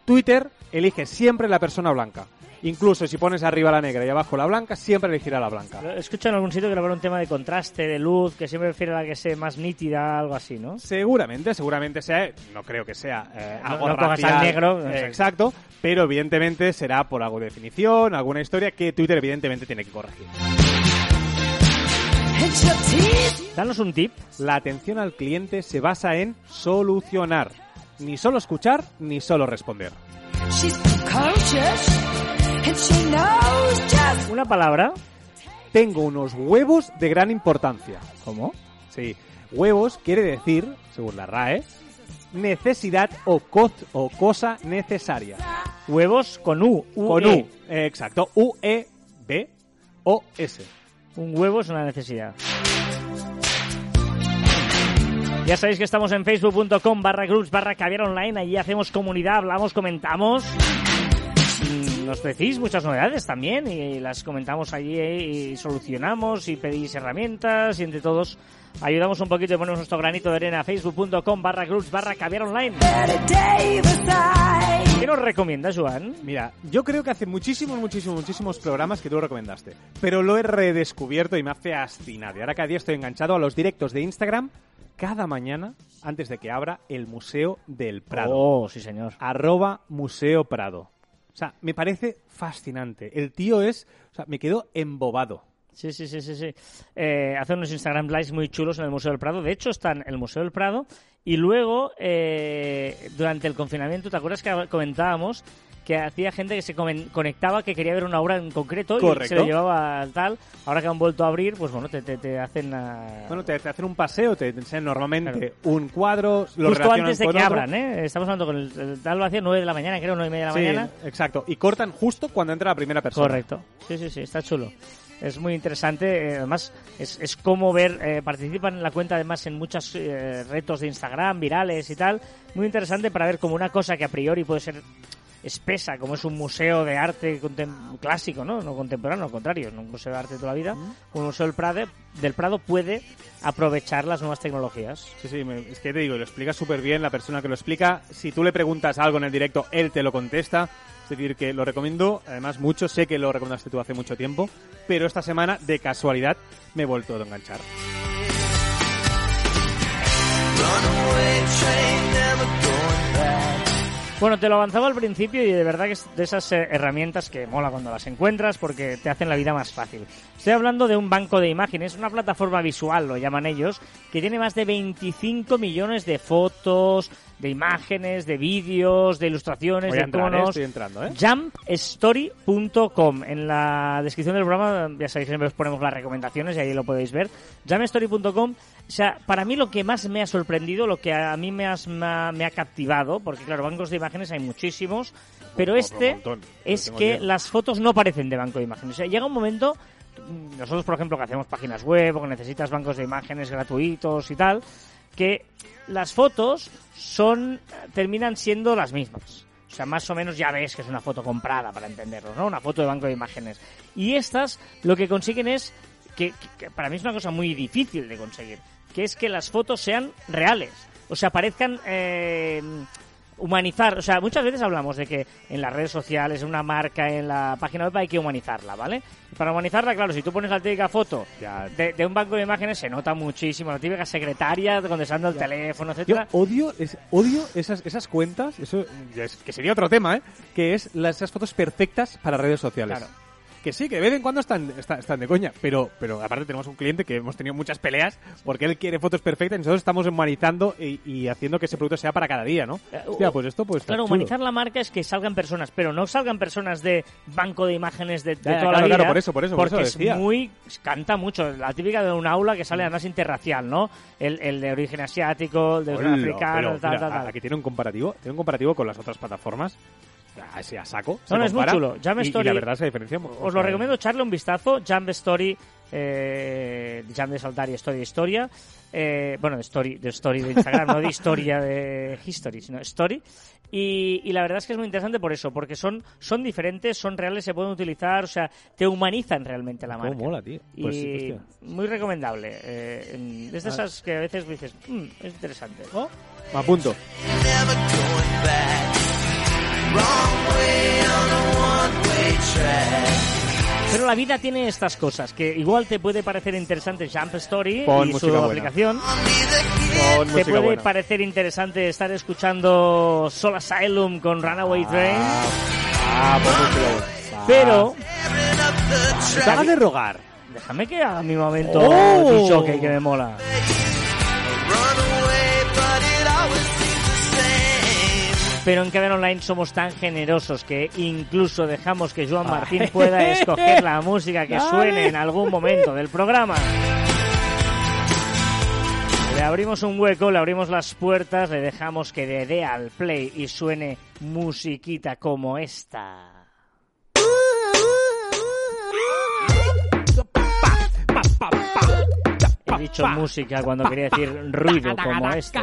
Twitter elige siempre la persona blanca. Incluso si pones arriba la negra y abajo la blanca, siempre elegirá la blanca. He escuchado en algún sitio que habrá un tema de contraste, de luz, que siempre prefiere la que sea más nítida, algo así, ¿no? Seguramente, seguramente sea, no creo que sea eh, No- algo no pongas racial, al negro, eh, exacto. exacto, pero evidentemente será por algo de definición, alguna historia que Twitter evidentemente tiene que corregir. Danos un tip. La atención al cliente se basa en solucionar, ni solo escuchar ni solo responder. She's precocious. And she knows just Una palabra. Tengo unos huevos de gran importancia. ¿Cómo? Sí, huevos quiere decir, según la RAE, necesidad o, co- o cosa necesaria. Huevos con U. Con UE. U, eh, exacto, U-E-B-O-S. Un huevo es una necesidad. Ya sabéis que estamos en facebook.com barra groups barra caviar online. Allí hacemos comunidad, hablamos, comentamos. Mm, Nos decís muchas novedades también y las comentamos allí eh, y solucionamos y pedís herramientas y entre todos ayudamos un poquito y ponemos nuestro granito de arena facebook.com barra groups barra caviar online. ¿Qué nos recomiendas, Joan? Mira, yo creo que hace muchísimos, muchísimos, muchísimos programas que tú lo recomendaste, pero lo he redescubierto y me ha fascinado. Y ahora cada día estoy enganchado a los directos de Instagram cada mañana antes de que abra el Museo del Prado. Oh, sí, señor. arroba Museo Prado. O sea, me parece fascinante. El tío es, o sea, me quedo embobado. Sí, sí, sí, sí, sí. Eh, hace unos Instagram Lives muy chulos en el Museo del Prado. De hecho, está en el Museo del Prado. Y luego, eh, durante el confinamiento, ¿te acuerdas que comentábamos que hacía gente que se conectaba, que quería ver una obra en concreto y se lo llevaba al tal? Ahora que han vuelto a abrir, pues bueno, te, te, te hacen... ah, Bueno, te, te hacen un paseo, te enseñan normalmente Claro. un cuadro, lo Justo antes de que otro. abran, ¿eh? Estamos hablando con el, el tal vacío 9 de la mañana, creo, 9 y media de la Sí, mañana. exacto. Y cortan justo cuando entra la primera persona. Correcto. Sí, sí, sí, está chulo. Es muy interesante. eh, además, es, es como ver, eh, participan en la cuenta además en muchos eh, retos de Instagram, virales y tal. Muy interesante para ver como una cosa que a priori puede ser espesa, como es un museo de arte contem- clásico, ¿no? No contemporáneo, al contrario, no un museo de arte de toda la vida. Un museo del Prado, del Prado puede aprovechar las nuevas tecnologías. Sí, sí, me- es que te digo, lo explica súper bien la persona que lo explica. Si tú le preguntas algo en el directo, él te lo contesta. Es decir, que lo recomiendo, además mucho, sé que lo recomendaste tú hace mucho tiempo, pero esta semana, de casualidad, me he vuelto a enganchar. Bueno, te lo avanzaba al principio y de verdad que es de esas eh, herramientas que mola cuando las encuentras porque te hacen la vida más fácil. Estoy hablando de un banco de imágenes, una plataforma visual, lo llaman ellos, que tiene más de 25 millones de fotos, de imágenes, de vídeos, de ilustraciones, Voy a de entrar, ¿eh? tonos. Estoy entrando, ¿eh? Jumpstory.com. En la descripción del programa, ya sabéis, siempre os ponemos las recomendaciones y ahí lo podéis ver. Jumpstory.com. O sea, para mí lo que más me ha sorprendido, lo que a mí me, has- me ha, me ha captivado, porque claro, bancos de imágenes hay muchísimos, pero Un este montón. es que las fotos no parecen de banco de imágenes. O sea, llega un momento, nosotros por ejemplo que hacemos páginas web o que necesitas bancos de imágenes gratuitos y tal, que las fotos son terminan siendo las mismas. O sea, más o menos ya ves que es una foto comprada, para entenderlo, ¿no? Una foto de banco de imágenes. Y estas lo que consiguen es, que, para mí es una cosa muy difícil de conseguir, que es que las fotos sean reales. O sea, parezcan... eh, humanizar, o sea, muchas veces hablamos de que en las redes sociales, en una marca, en la página web hay que humanizarla, ¿vale? Y para humanizarla, claro, si tú pones la típica foto de, de un banco de imágenes se nota muchísimo, la típica secretaria contestando el teléfono, Yo etcétera. odio, es- odio esas, esas cuentas, eso es- que sería otro tema, ¿eh? Que es las, esas fotos perfectas para redes sociales. Claro. Que sí, que de vez en cuando están, están, están de coña, pero, pero aparte tenemos un cliente que hemos tenido muchas peleas porque él quiere fotos perfectas y nosotros estamos humanizando y, y haciendo que ese producto sea para cada día, ¿no? Eh, Hostia, pues esto pues Claro, humanizar la marca es que salgan personas, pero no salgan personas de banco de imágenes de, de Ya, toda claro, la vida. claro, por eso, por eso, por porque eso decía. es muy. canta mucho. La típica de un aula que sale además interracial, ¿no? El, el de origen asiático, el de origen africano, tal, tal, tal. Aquí tiene un comparativo, tiene un comparativo con las otras plataformas. Así a saco. se No, no, es muy chulo. Jam y- y, Story- la verdad se diferencia. mu- o Os lo sea, recomiendo echarle un vistazo. Jump Story, eh, Jump de saltar y Story de historia. Eh, bueno, de Story, de Story de Instagram, no de historia de History, sino Story. Y, y la verdad es que es muy interesante por eso, porque son, son diferentes, son reales, se pueden utilizar, o sea, te humanizan realmente la marca. mola, tío. Pues, y muy recomendable. Eh, es de esas que a veces dices, "Mm, es interesante. Oh, me apunto. Pero la vida tiene estas cosas, que igual te puede parecer interesante Jump Story Pon y su buena. aplicación. Te puede buena. parecer interesante estar escuchando Soul Asylum con Runaway Train, Ah, música buena. pero Te hagas de rogar. déjame que haga mi momento Oh. que me mola. Pero en Caber Online somos tan generosos que incluso dejamos que Joan Martín pueda escoger la música que suene en algún momento del programa. Le abrimos un hueco, le abrimos las puertas, le dejamos que le dé al play y suene musiquita como esta. He dicho música cuando quería decir ruido como este.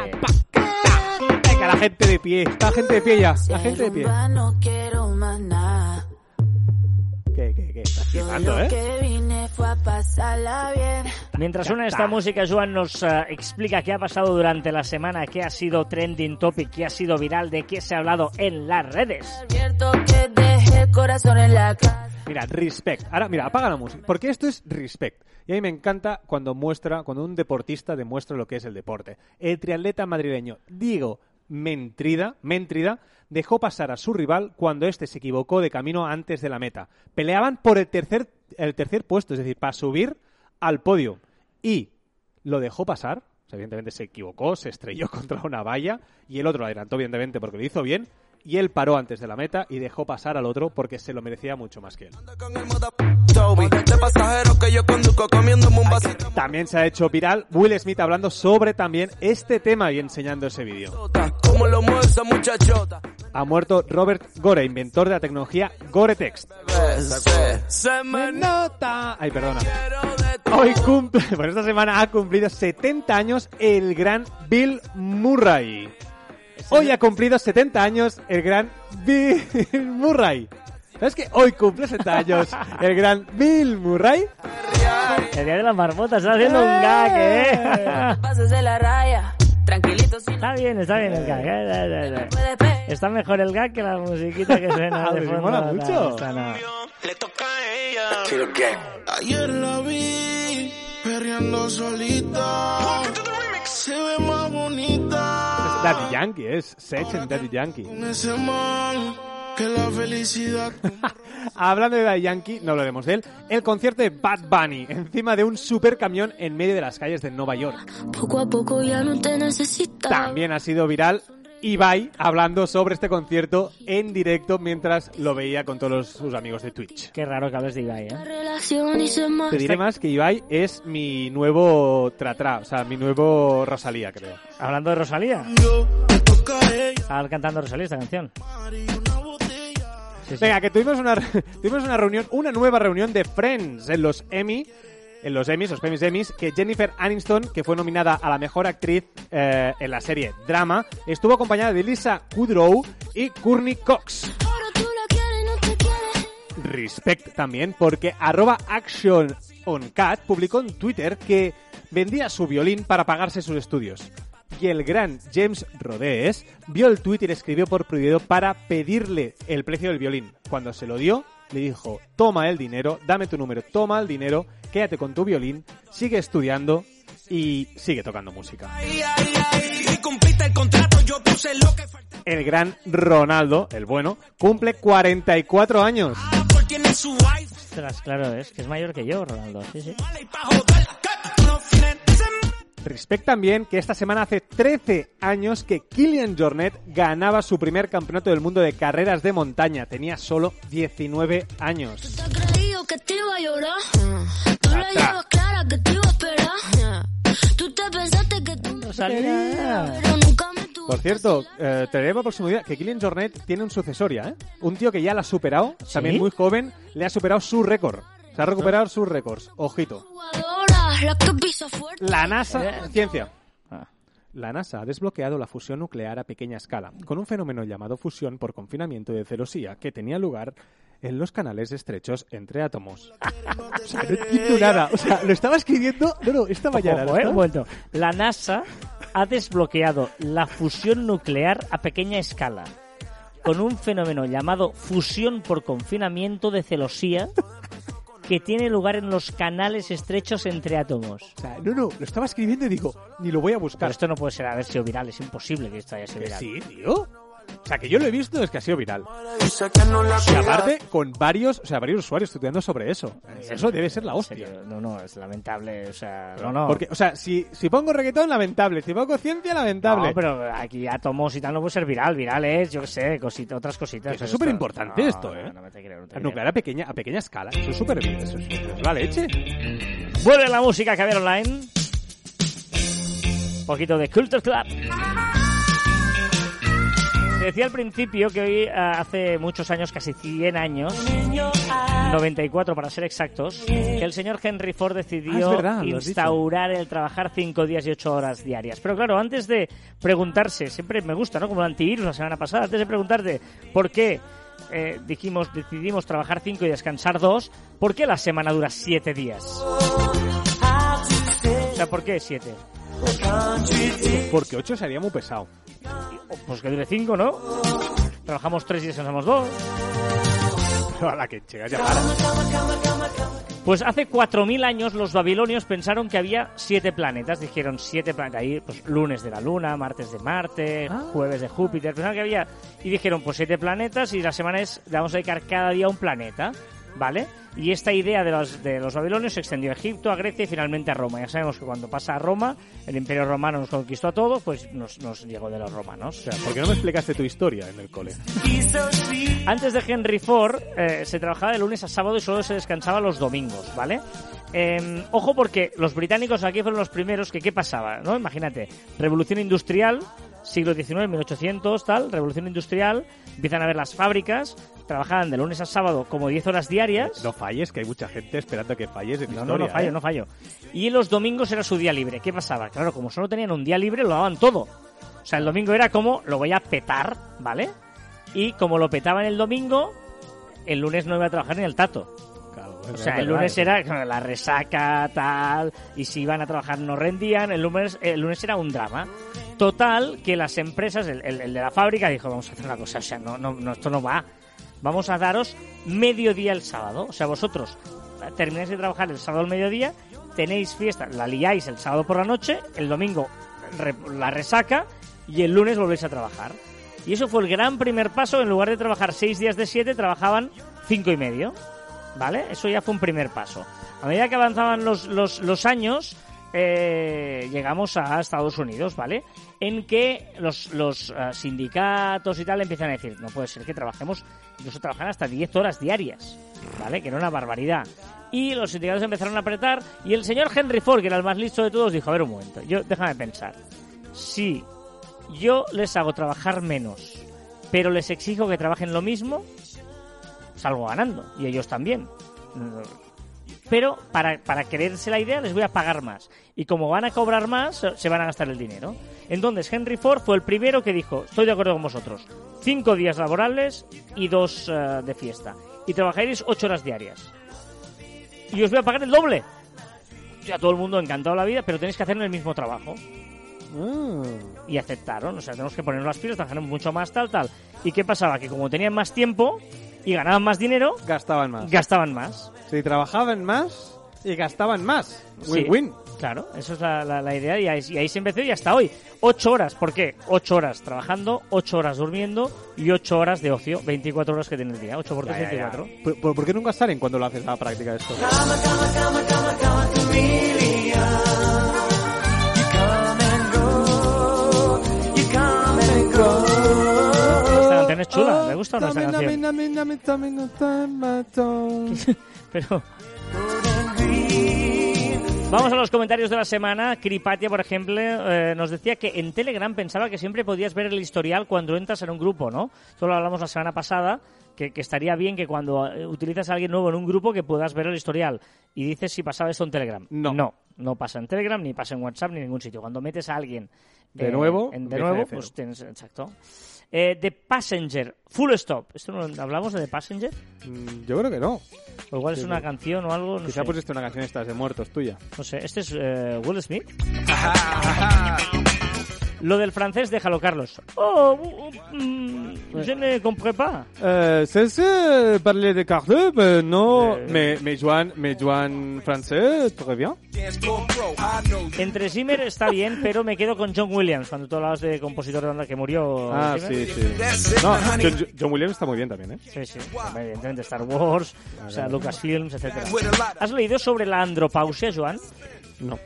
La gente de pie. Está la gente de pie ya. La gente de pie. No quiero más nada. ¿Qué, qué, qué? Estás flipando, ¿eh? que vine fue a pasarla bien. Mientras suena esta música, Joan nos eh, explica qué ha pasado durante la semana, qué ha sido trending topic, qué ha sido viral, de qué se ha hablado en las redes. Advierto que dejé el corazón en la casa. Mira, respect. Ahora, mira, apaga la música. Porque esto es respect. Y a mí me encanta cuando muestra, cuando un deportista demuestra lo que es el deporte. El triatleta madrileño Diego Mentrida, Mentrida dejó pasar a su rival cuando éste se equivocó de camino antes de la meta. Peleaban por el tercer, el tercer puesto, es decir, para subir al podio. Y lo dejó pasar. Evidentemente se equivocó, se estrelló [laughs] contra una valla y el otro lo adelantó, evidentemente, porque lo hizo bien. Y él paró antes de la meta y dejó pasar al otro porque se lo merecía mucho más que él. Con el moda Toby, de pasajero que yo conduzco comiéndome un vasito. También se ha hecho viral Will Smith hablando sobre también este tema y enseñando ese vídeo. Como lo mueve esa muchachota. Ha muerto Robert Gore, inventor de la tecnología Gore-Tex. Se, se me nota. Ay, perdona. Hoy cumple, [laughs] bueno, esta semana ha cumplido 70 años el gran Bill Murray. Hoy ha cumplido 70 años el gran Bill [laughs] Murray. ¿Sabes que hoy cumple 70 años el gran Bill Murray? El día de las marmotas, está haciendo un gag, ¿eh? Pases de la raya. Tranquilito Está bien, está bien el gag. eh, eh, eh, eh. Está mejor el gag que la musiquita que suena Ah, de fondo. mola mucho. esta no. Le toca a ella. Ayer la vi perreando solita. Se ve más bonita. Daddy Yankee, es Sech en Daddy Yankee. Que la felicidad. [laughs] Hablando de Daddy Yankee, no hablaremos de él, el concierto de Bad Bunny encima de un supercamión en medio de las calles de Nueva York. Poco a poco ya no te necesito. También ha sido viral Ibai hablando sobre este concierto en directo mientras lo veía con todos los- sus amigos de Twitch. Qué raro que hables de Ibai, ¿eh? Te diré más que Ibai es mi nuevo Tratra, o sea, mi nuevo Rosalía, creo. Hablando de Rosalía. Estaba cantando Rosalía esta canción. Venga, que tuvimos una, [laughs] tuvimos una reunión, una nueva reunión de Friends en los Emmy, en los Emmys, los premios Emmys, que Jennifer Aniston, que fue nominada a la mejor actriz eh, en la serie Drama, estuvo acompañada de Lisa Kudrow y Courtney Cox. Respect también, porque arroba Action on Cat publicó en Twitter que vendía su violín para pagarse sus estudios. Y el gran James Rodés vio el tweet y le escribió por privado para pedirle el precio del violín. Cuando se lo dio, le dijo, toma el dinero, dame tu número, toma el dinero, quédate con tu violín, sigue estudiando y sigue tocando música. El gran Ronaldo, el bueno, cumple 44 años. wife. Ostras, claro, es que es mayor que yo, Ronaldo. Sí, sí. Respect también que esta semana hace 13 años que Kilian Jornet ganaba su primer campeonato del mundo de carreras de montaña. Tenía solo 19 años. Me tuvo. Por cierto, eh, te diré para próximo día que Kilian Jornet tiene un sucesoria, ¿eh? Un tío que ya la ha superado, también muy joven, le ha superado su récord. Se ha recuperado sus récords. Ojito. La NASA... Ciencia. Ah. La NASA ha desbloqueado la fusión nuclear a pequeña escala, con un fenómeno llamado fusión por confinamiento de celosía, que tenía lugar en los canales estrechos entre átomos. [laughs] o sea, no entiendo nada. O sea, lo estaba escribiendo... No, no, esta mañana. Ojo, lo eh, estaba- un momento. La NASA ha desbloqueado la fusión nuclear a pequeña escala con un fenómeno llamado fusión por confinamiento de celosía que tiene lugar en los canales estrechos entre átomos. O sea, no, no, lo estaba escribiendo y digo, ni lo voy a Pero buscar. esto no puede ser haber sido viral, es imposible que esto haya sido viral. sí, tío. O sea, que yo lo he visto, es que ha sido viral. Y aparte, con varios, o sea, varios usuarios estudiando sobre eso. Eso debe ser la hostia. No, no, es lamentable, o sea, no, no. Porque, o sea, si, si pongo reggaetón, lamentable. Si pongo ciencia, lamentable. No, pero aquí átomos y tal no puede ser viral. Viral es, yo qué sé, cosita, otras cositas. Eso es superimportante esto, ¿eh? No, no me te creo, no te La creo. nuclear a pequeña, a pequeña escala. Eso es súper bien. Eso es, la leche. Vuelve la música había online. Un poquito de Culture Club. Te decía al principio que hoy, eh, hace muchos años, casi 100 años, 94 para ser exactos, que el señor Henry Ford decidió Ah, verdad, instaurar el trabajar 5 días y 8 horas diarias. Pero claro, antes de preguntarse, siempre me gusta, ¿no? Como el antivirus la semana pasada, antes de preguntarte por qué eh, dijimos, decidimos trabajar 5 y descansar 2, ¿por qué la semana dura 7 días? O sea, ¿por qué 7? Porque 8 sería muy pesado. Pues que dure 5, ¿no? Trabajamos 3 y descansamos 2. Pero a la que llegas ya para. Pues hace 4.000 años los babilonios pensaron que había siete planetas. Dijeron siete planetas. Ahí, pues lunes de la Luna, martes de Marte, Ah. jueves de Júpiter. Pensaron que había. Y dijeron, pues siete planetas y la semana es. Le vamos a dedicar cada día a un planeta. ¿Vale? Y esta idea de los, de los babilonios se extendió a Egipto, a Grecia y finalmente a Roma. Ya sabemos que cuando pasa a Roma, el Imperio Romano nos conquistó a todos, pues nos, nos llegó de los romanos. O sea, ¿por qué no me explicaste tu historia en el cole? Antes de Henry Ford eh, se trabajaba de lunes a sábado y solo se descansaba los domingos, ¿vale? Eh, ojo porque los británicos aquí fueron los primeros que qué pasaba, ¿no? Imagínate, revolución industrial, siglo XIX, 1800, tal, revolución industrial, empiezan a ver las fábricas, trabajaban de lunes a sábado como 10 horas diarias. No falles, que hay mucha gente esperando que falles en No, no, historia. no fallo, ¿eh? no fallo. Y los domingos era su día libre. ¿Qué pasaba? Claro, como solo tenían un día libre, lo daban todo. O sea, el domingo era como, lo voy a petar, ¿vale? Y como lo petaban el domingo, el lunes no iba a trabajar ni el tato. O sea, el lunes era la resaca, tal, y si iban a trabajar no rendían, el lunes, el lunes era un drama. Total, que las empresas, el, el- el de la fábrica dijo, vamos a hacer una cosa, o sea, no, no, no, esto no va. Vamos a daros mediodía el sábado. O sea, vosotros termináis de trabajar el sábado al mediodía, tenéis fiesta, la liáis el sábado por la noche, el domingo la resaca, y el lunes volvéis a trabajar. Y eso fue el gran primer paso. En lugar de trabajar seis días de siete, trabajaban cinco y medio. ¿Vale? Eso ya fue un primer paso. A medida que avanzaban los, los, los años, eh, llegamos a Estados Unidos, ¿vale? En que los, los eh, sindicatos y tal empiezan a decir, no puede ser que trabajemos, incluso trabajan hasta 10 horas diarias, ¿vale? Que era una barbaridad. Y los sindicatos empezaron a apretar y el señor Henry Ford, que era el más listo de todos, dijo, a ver un momento, yo déjame pensar. Si yo les hago trabajar menos, pero les exijo que trabajen lo mismo, salgo ganando. Y ellos también. Pero para, para creerse la idea les voy a pagar más. Y como van a cobrar más, se van a gastar el dinero. Entonces Henry Ford fue el primero que dijo, estoy de acuerdo con vosotros, cinco días laborales y dos eh, de fiesta. Y trabajaréis ocho horas diarias. Y os voy a pagar el doble. Ya todo el mundo encantado la vida, pero tenéis que hacer el mismo trabajo. Y aceptaron, o sea, tenemos que poner las pilas, trabajar mucho más, tal, tal. ¿Y qué pasaba? Que como tenían más tiempo y ganaban más dinero, Gastaban más. gastaban más. Sí, trabajaban más y gastaban más. Sí, Win-win. Claro, eso es la, la- la idea y ahí, y ahí se empezó y hasta hoy. Ocho horas, ¿por qué? Ocho horas trabajando, ocho horas durmiendo y ocho horas de ocio, 24 horas que tiene el día. Ocho por tres, Ya, ya, ya. 24. ¿Por, por- por qué nunca salen cuando lo haces a la práctica esto? Esta canción es chula, ¿le gusta o no esta [laughs] canción? Pero... Vamos a los comentarios de la semana. Kripatia, por ejemplo, eh, nos decía que en Telegram pensaba que siempre podías ver el historial cuando entras en un grupo, ¿no? Esto lo hablamos la semana pasada, que, que estaría bien que cuando eh, utilizas a alguien nuevo en un grupo que puedas ver el historial. Y dices si pasaba esto en Telegram. No. No, no pasa en Telegram, ni pasa en WhatsApp, ni en ningún sitio. Cuando metes a alguien De eh, nuevo, en- de nuevo, de pues tienes, exacto. Eh, The Passenger, Full Stop. ¿Esto no, hablamos de The Passenger? Mm, Yo creo que no. O igual es Sí, una sí. canción o algo, no Quizá sé. pusiste una canción estas de muertos tuya. No sé, este es eh, Will Smith. Lo del francés, déjalo, Carlos. Oh, uh, mm, je ne comprends pas. Euh, c'est ça, parler de carte, mais non, Euh. mais, mais Joan, mais Joan français, très bien. Entre Zimmer está bien, pero me quedo con John Williams, cuando tú hablabas de compositor de banda que murió. Ah, Zimmer. sí, sí. No, John, John Williams está muy bien también, ¿eh? Sí, sí. Evidentemente Star Wars, o sea, Lucasfilms, etcétera. ¿Has leído sobre la andropausia, Joan? No.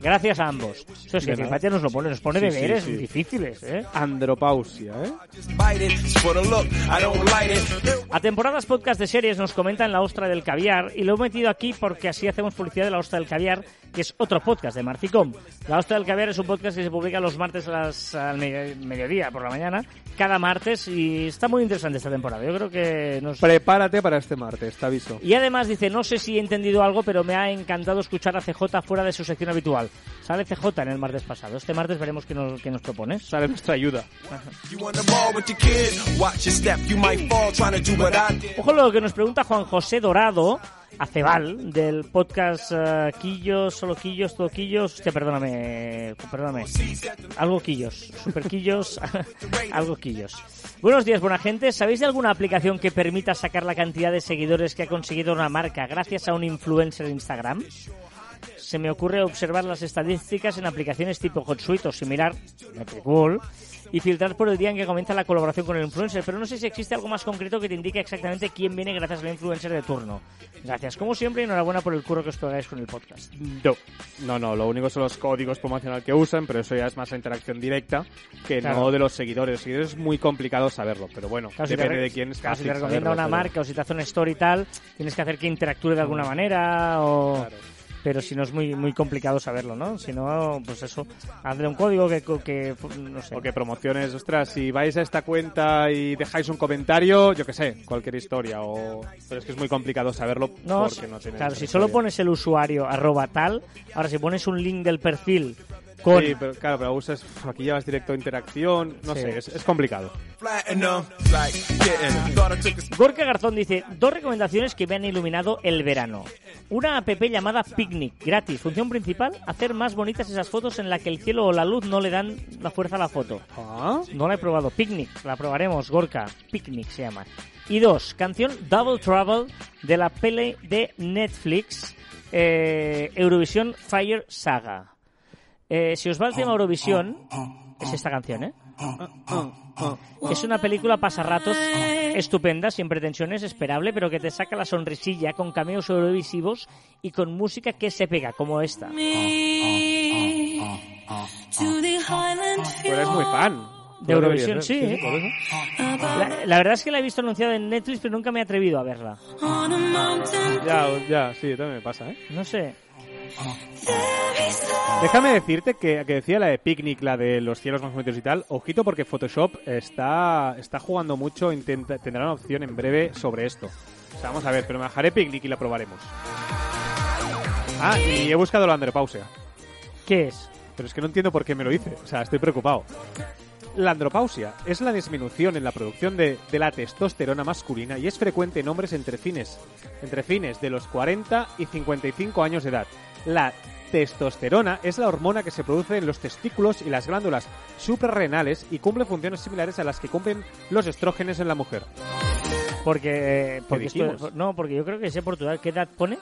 Gracias a ambos. Eso es que. Kripatia nos lo pone, nos pone Sí, sí, deberes sí. difíciles, ¿eh? Andropausia, ¿eh? A temporadas podcast de series nos comentan la ostra del caviar y lo he metido aquí porque así hacemos publicidad de la ostra del caviar, que es otro podcast de Marficom. La ostra del caviar es un podcast que se publica los martes a las- al medio- mediodía por la mañana, cada martes y está muy interesante esta temporada. Yo creo que nos... Prepárate para este martes, te aviso. Y además dice, no sé si he entendido algo, pero me ha encantado escuchar a CJ fuera de su sección habitual. Sale CJ en el martes pasado. Este martes veremos qué nos, qué nos propones. Sale nuestra ayuda. Ojo lo que nos pregunta Juan José Dorado, Acebal, del podcast eh, Quillos, solo Quillos, todo Quillos. Hostia, perdóname, perdóname. Algo Quillos, super Quillos, [laughs] algo Quillos. Buenos días, buena gente. ¿Sabéis de alguna aplicación que permita sacar la cantidad de seguidores que ha conseguido una marca gracias a un influencer de Instagram? Se me ocurre observar las estadísticas en aplicaciones tipo HotSuite o similar, Metricool, y filtrar por el día en que comienza la colaboración con el influencer, pero no sé si existe algo más concreto que te indique exactamente quién viene gracias al influencer de turno. Gracias, como siempre, y enhorabuena por el curro que os pegáis con el podcast. No. No, no, lo único son los códigos promocionales que usan, pero eso ya es más la interacción directa que Claro. no de los seguidores. Los seguidores es muy complicado saberlo, pero bueno, Claro, depende de quién es claro, si te recomienda una marca o si te hace una story y tal, tienes que hacer que interactúe de alguna manera o... Claro. Pero si no es muy muy complicado saberlo, ¿no? Si no, pues eso, hazle un código que, que no sé. O que promociones, ostras, si vais a esta cuenta y dejáis un comentario, yo qué sé, cualquier historia, o... pero es que es muy complicado saberlo No, porque no tienes claro, si solo pones el usuario arroba tal, ahora si pones un link del perfil con... Sí, pero claro, pero usas, aquí llevas directo interacción, no Sí. sé, es, es complicado. Gorka Garzón dice, dos recomendaciones que me han iluminado el verano. Una app llamada Picnic, gratis. Función principal, hacer más bonitas esas fotos en la que el cielo o la luz no le dan la fuerza a la foto. Ah, No la he probado. Picnic, la probaremos, Gorka. Picnic se llama. Y dos, canción Double Trouble de la pele de Netflix, eh, Eurovisión Fire Saga. Eh, si os va el tema Eurovisión, es esta canción, ¿eh? Es una película pasarratos estupenda, sin pretensiones, esperable, pero que te saca la sonrisilla con cameos eurovisivos y con música que se pega, como esta. Tú eres muy fan. De Eurovisión, sí, ¿eh? La, la verdad es que la he visto anunciada en Netflix, pero nunca me he atrevido a verla. Ya, ya, sí, también me pasa, ¿eh? No sé. Déjame decirte que, que decía la de Picnic, la de los cielos más bonitos y tal. Ojito porque Photoshop está, está jugando mucho, intenta, tendrá una opción en breve sobre esto. O sea, vamos a ver, pero me bajaré Picnic y la probaremos. Ah, y he buscado la andropausia. ¿Qué es? Pero es que no entiendo por qué me lo dice. O sea, estoy preocupado. La andropausia es la disminución en la producción de, de la testosterona masculina y es frecuente en hombres entre fines, entre fines de los 40 y 55 años de edad. La testosterona es la hormona que se produce en los testículos y las glándulas suprarrenales y cumple funciones similares a las que cumplen los estrógenos en la mujer. Porque, eh, porque esto- no, porque yo creo que sé Portugal qué edad pone.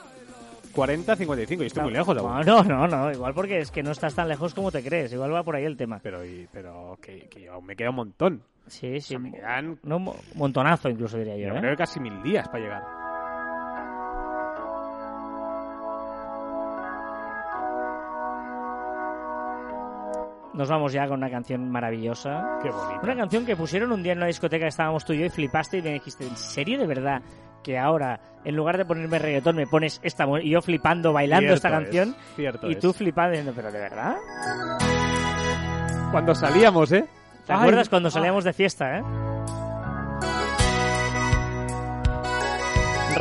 40-55 y estoy muy lejos aún. No, no, no, igual porque es que no estás tan lejos como te crees, igual va por ahí el tema. Pero, y- pero que, que aún me queda un montón. Sí, sí, me quedan- no, un mo- montonazo incluso diría yo, Yo ¿eh? creo que casi mil días para llegar. Nos vamos ya con una canción maravillosa. Qué bonito. Una canción que pusieron un día en una discoteca que estábamos tú y yo y flipaste y me dijiste, ¿en serio de verdad que ahora, en lugar de ponerme reggaetón, me pones esta y yo flipando, bailando esta canción? es, cierto y es. tú flipando diciendo, ¿pero de verdad? Cuando salíamos, ¿eh? ¿Te Ay, acuerdas cuando ah. salíamos de fiesta, eh?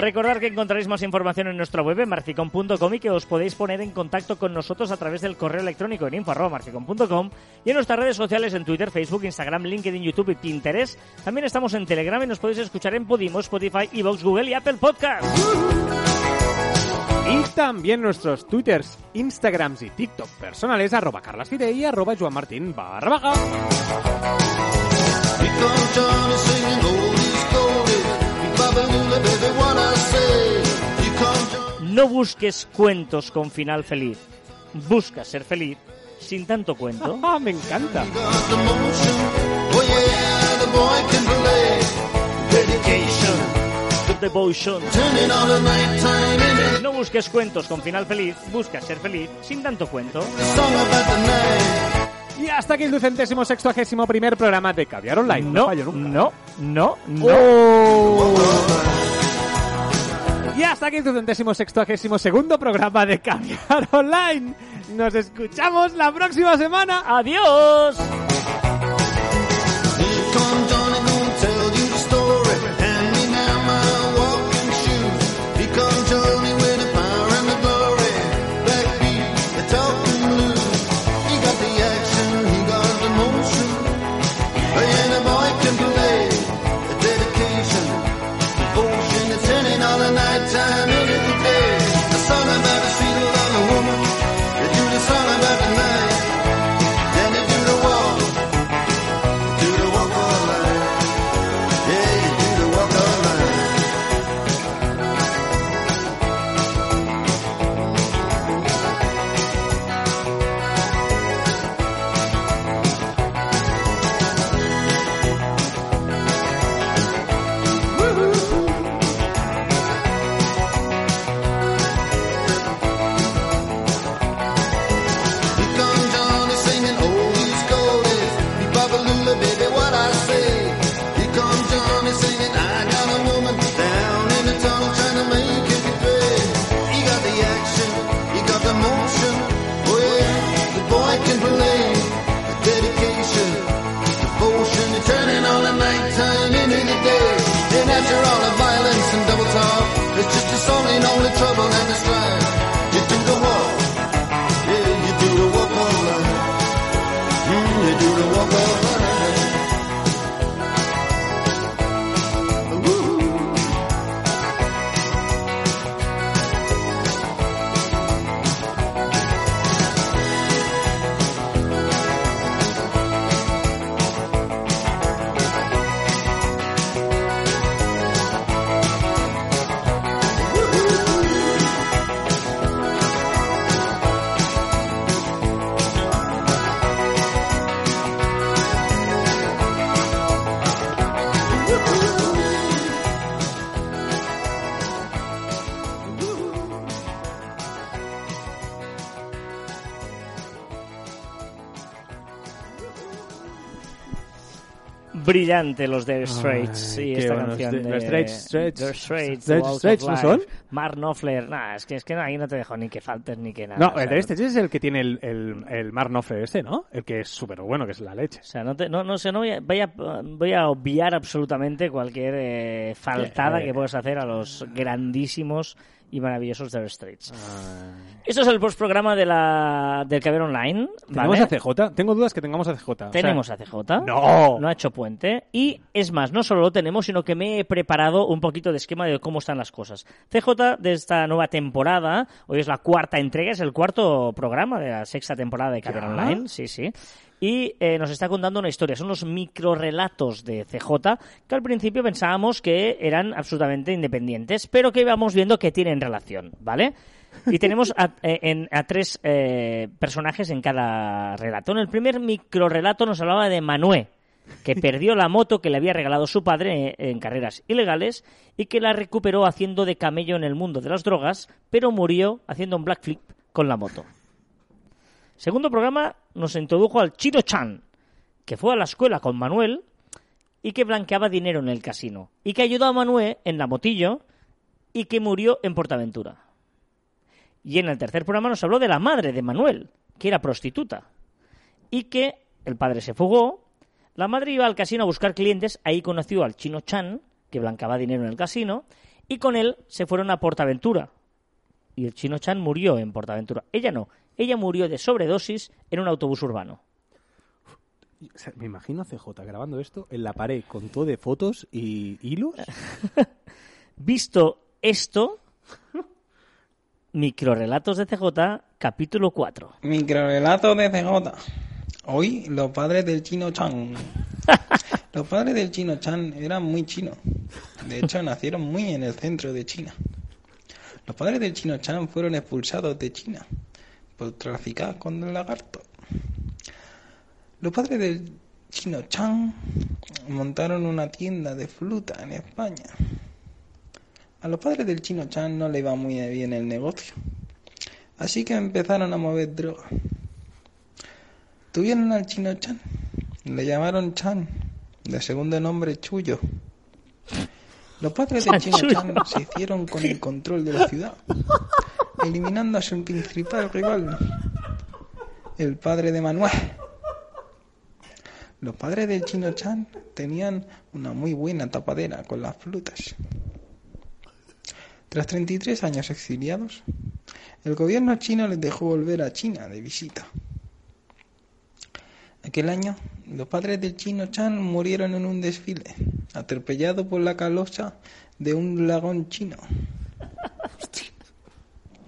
Recordad que encontraréis más información en nuestra web marficom.com y que os podéis poner en contacto con nosotros a través del correo electrónico en info.marficom.com y en nuestras redes sociales en Twitter, Facebook, Instagram, LinkedIn, YouTube y Pinterest. También estamos en Telegram y nos podéis escuchar en Podimo, Spotify, Evox, Google y Apple Podcast. Y también nuestros twitters, instagrams y tiktok personales arroba carlasfide y arroba joanmartin barra baja. No busques cuentos con final feliz. Busca ser feliz sin tanto cuento. [laughs] Ah, me encanta. Devotion. No busques cuentos con final feliz, busca ser feliz sin tanto cuento. Y hasta aquí el ducentésimo sextuagésimo primer programa de Caviar Online. No, No, fallo nunca. no, no, no. Oh. Y hasta aquí el ducentésimo sextuagésimo segundo programa de Caviar Online. Nos escuchamos la próxima semana. Adiós. Brillante los Dire Straits Ay, y qué esta canción de- de Straits. Straits, Dire Walls of Straits, ¿no son? Mark Knopfler, nah, es que, es que ahí no te dejo ni que faltes ni que nada. No, el de este es el que tiene el, el, el Mar Knopfler este, ¿no? El que es súper bueno, que es la leche. O sea, no, te- no, no sé, no voy a, voy a, voy a obviar absolutamente cualquier eh, faltada Eh. que puedas hacer a los grandísimos y maravillosos Dire Straits. Esto es el postprograma de la, del Caber Online. ¿Tenemos ¿vale? a CJ? Tengo dudas que tengamos a CJ. O sea, Tenemos a CJ. ¡No! No ha hecho puente. Y es más, no solo lo tenemos, sino que me he preparado un poquito de esquema de cómo están las cosas. CJ de esta nueva temporada, hoy es la cuarta entrega, es el cuarto programa de la sexta temporada de Caber. Online. Sí, sí. Y eh, nos está contando una historia. Son los microrelatos de CJ, que al principio pensábamos que eran absolutamente independientes, pero que íbamos viendo que tienen relación, ¿vale? Y tenemos a, [laughs] eh, en- a tres eh, personajes en cada relato. En el primer microrelato nos hablaba de Manué, que perdió la moto que le había regalado su padre eh, en carreras ilegales y que la recuperó haciendo de camello en el mundo de las drogas, pero murió haciendo un black flip con la moto. Segundo programa nos introdujo al Chino Chan, que fue a la escuela con Manuel y que blanqueaba dinero en el casino y que ayudó a Manuel en la motillo y que murió en Portaventura. Y en el tercer programa nos habló de la madre de Manuel, que era prostituta y que el padre se fugó, la madre iba al casino a buscar clientes, ahí conoció al chino Chan, que blanqueaba dinero en el casino, y con él se fueron a Portaventura. Y el chino Chan murió en Portaventura. Ella no, ella murió de sobredosis en un autobús urbano. O sea, me imagino a CJ grabando esto en la pared con todo de fotos y hilos. [laughs] Visto esto, microrelatos de CJ, capítulo 4. Microrelato de CJ. Hoy los padres del chino Chan. [laughs] Los padres del chino Chan eran muy chinos. De hecho, [laughs] nacieron muy en el centro de China. Los padres del chino Chan fueron expulsados de China por traficar con el lagarto. Los padres del chino Chan montaron una tienda de fruta en España. A los padres del chino Chan no le iba muy bien el negocio. Así que empezaron a mover droga. Tuvieron al chino Chan. Le llamaron Chan, de segundo nombre Chuyo. Los padres del chino. Chan se hicieron con el control de la ciudad, [laughs] eliminando a su principal rival, el padre de Manuel. Los padres del chino Chan tenían una muy buena tapadera con las frutas. Tras 33 años exiliados, el gobierno chino les dejó volver a China de visita. Aquel año, los padres del chino Chan murieron en un desfile, atropellados por la calosa de un lagón chino.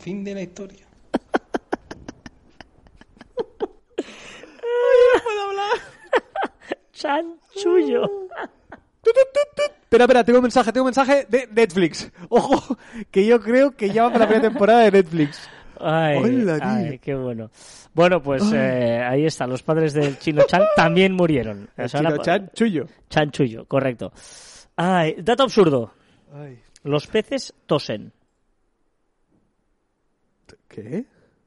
Fin de la historia. Chanchullo. Espera, espera, tengo un mensaje, tengo un mensaje de Netflix. Ojo, que yo creo que ya va para la primera temporada de Netflix. Ay, Hola, tío. ay, qué bueno. Bueno, pues eh, ahí está. Los padres del chino Chan también murieron. El chino Chan Chuyo. Chanchullo, correcto. Ay, dato absurdo. Ay, Los peces tosen. ¿Qué?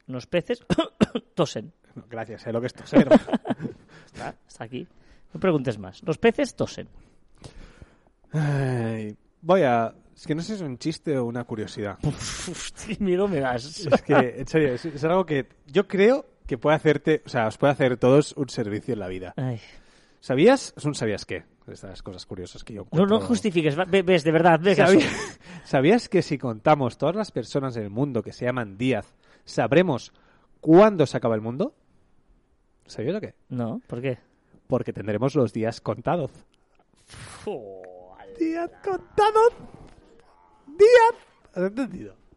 Los peces [coughs] tosen. No, gracias, sé lo que es toser. [laughs] Está, está aquí. No preguntes más. Los peces tosen. Ay, voy a... Es que no sé si es un chiste o una curiosidad. [laughs] Uf, qué miedo me das. Es que, en serio, es, es algo que yo creo que puede hacerte... O sea, os puede hacer todos un servicio en la vida. Ay. ¿Sabías? Es un sabías qué. Estas cosas curiosas que yo No, encuentro. no justifiques. va- ve- Ves, de verdad, ve caso. ¿Sabía- [laughs] ¿Sabías que si contamos todas las personas en el mundo que se llaman Díaz, sabremos cuándo se acaba el mundo? ¿Sabías lo que? No, ¿por qué? Porque tendremos los días contados. Díaz contados. Díaz. ¿Has entendido?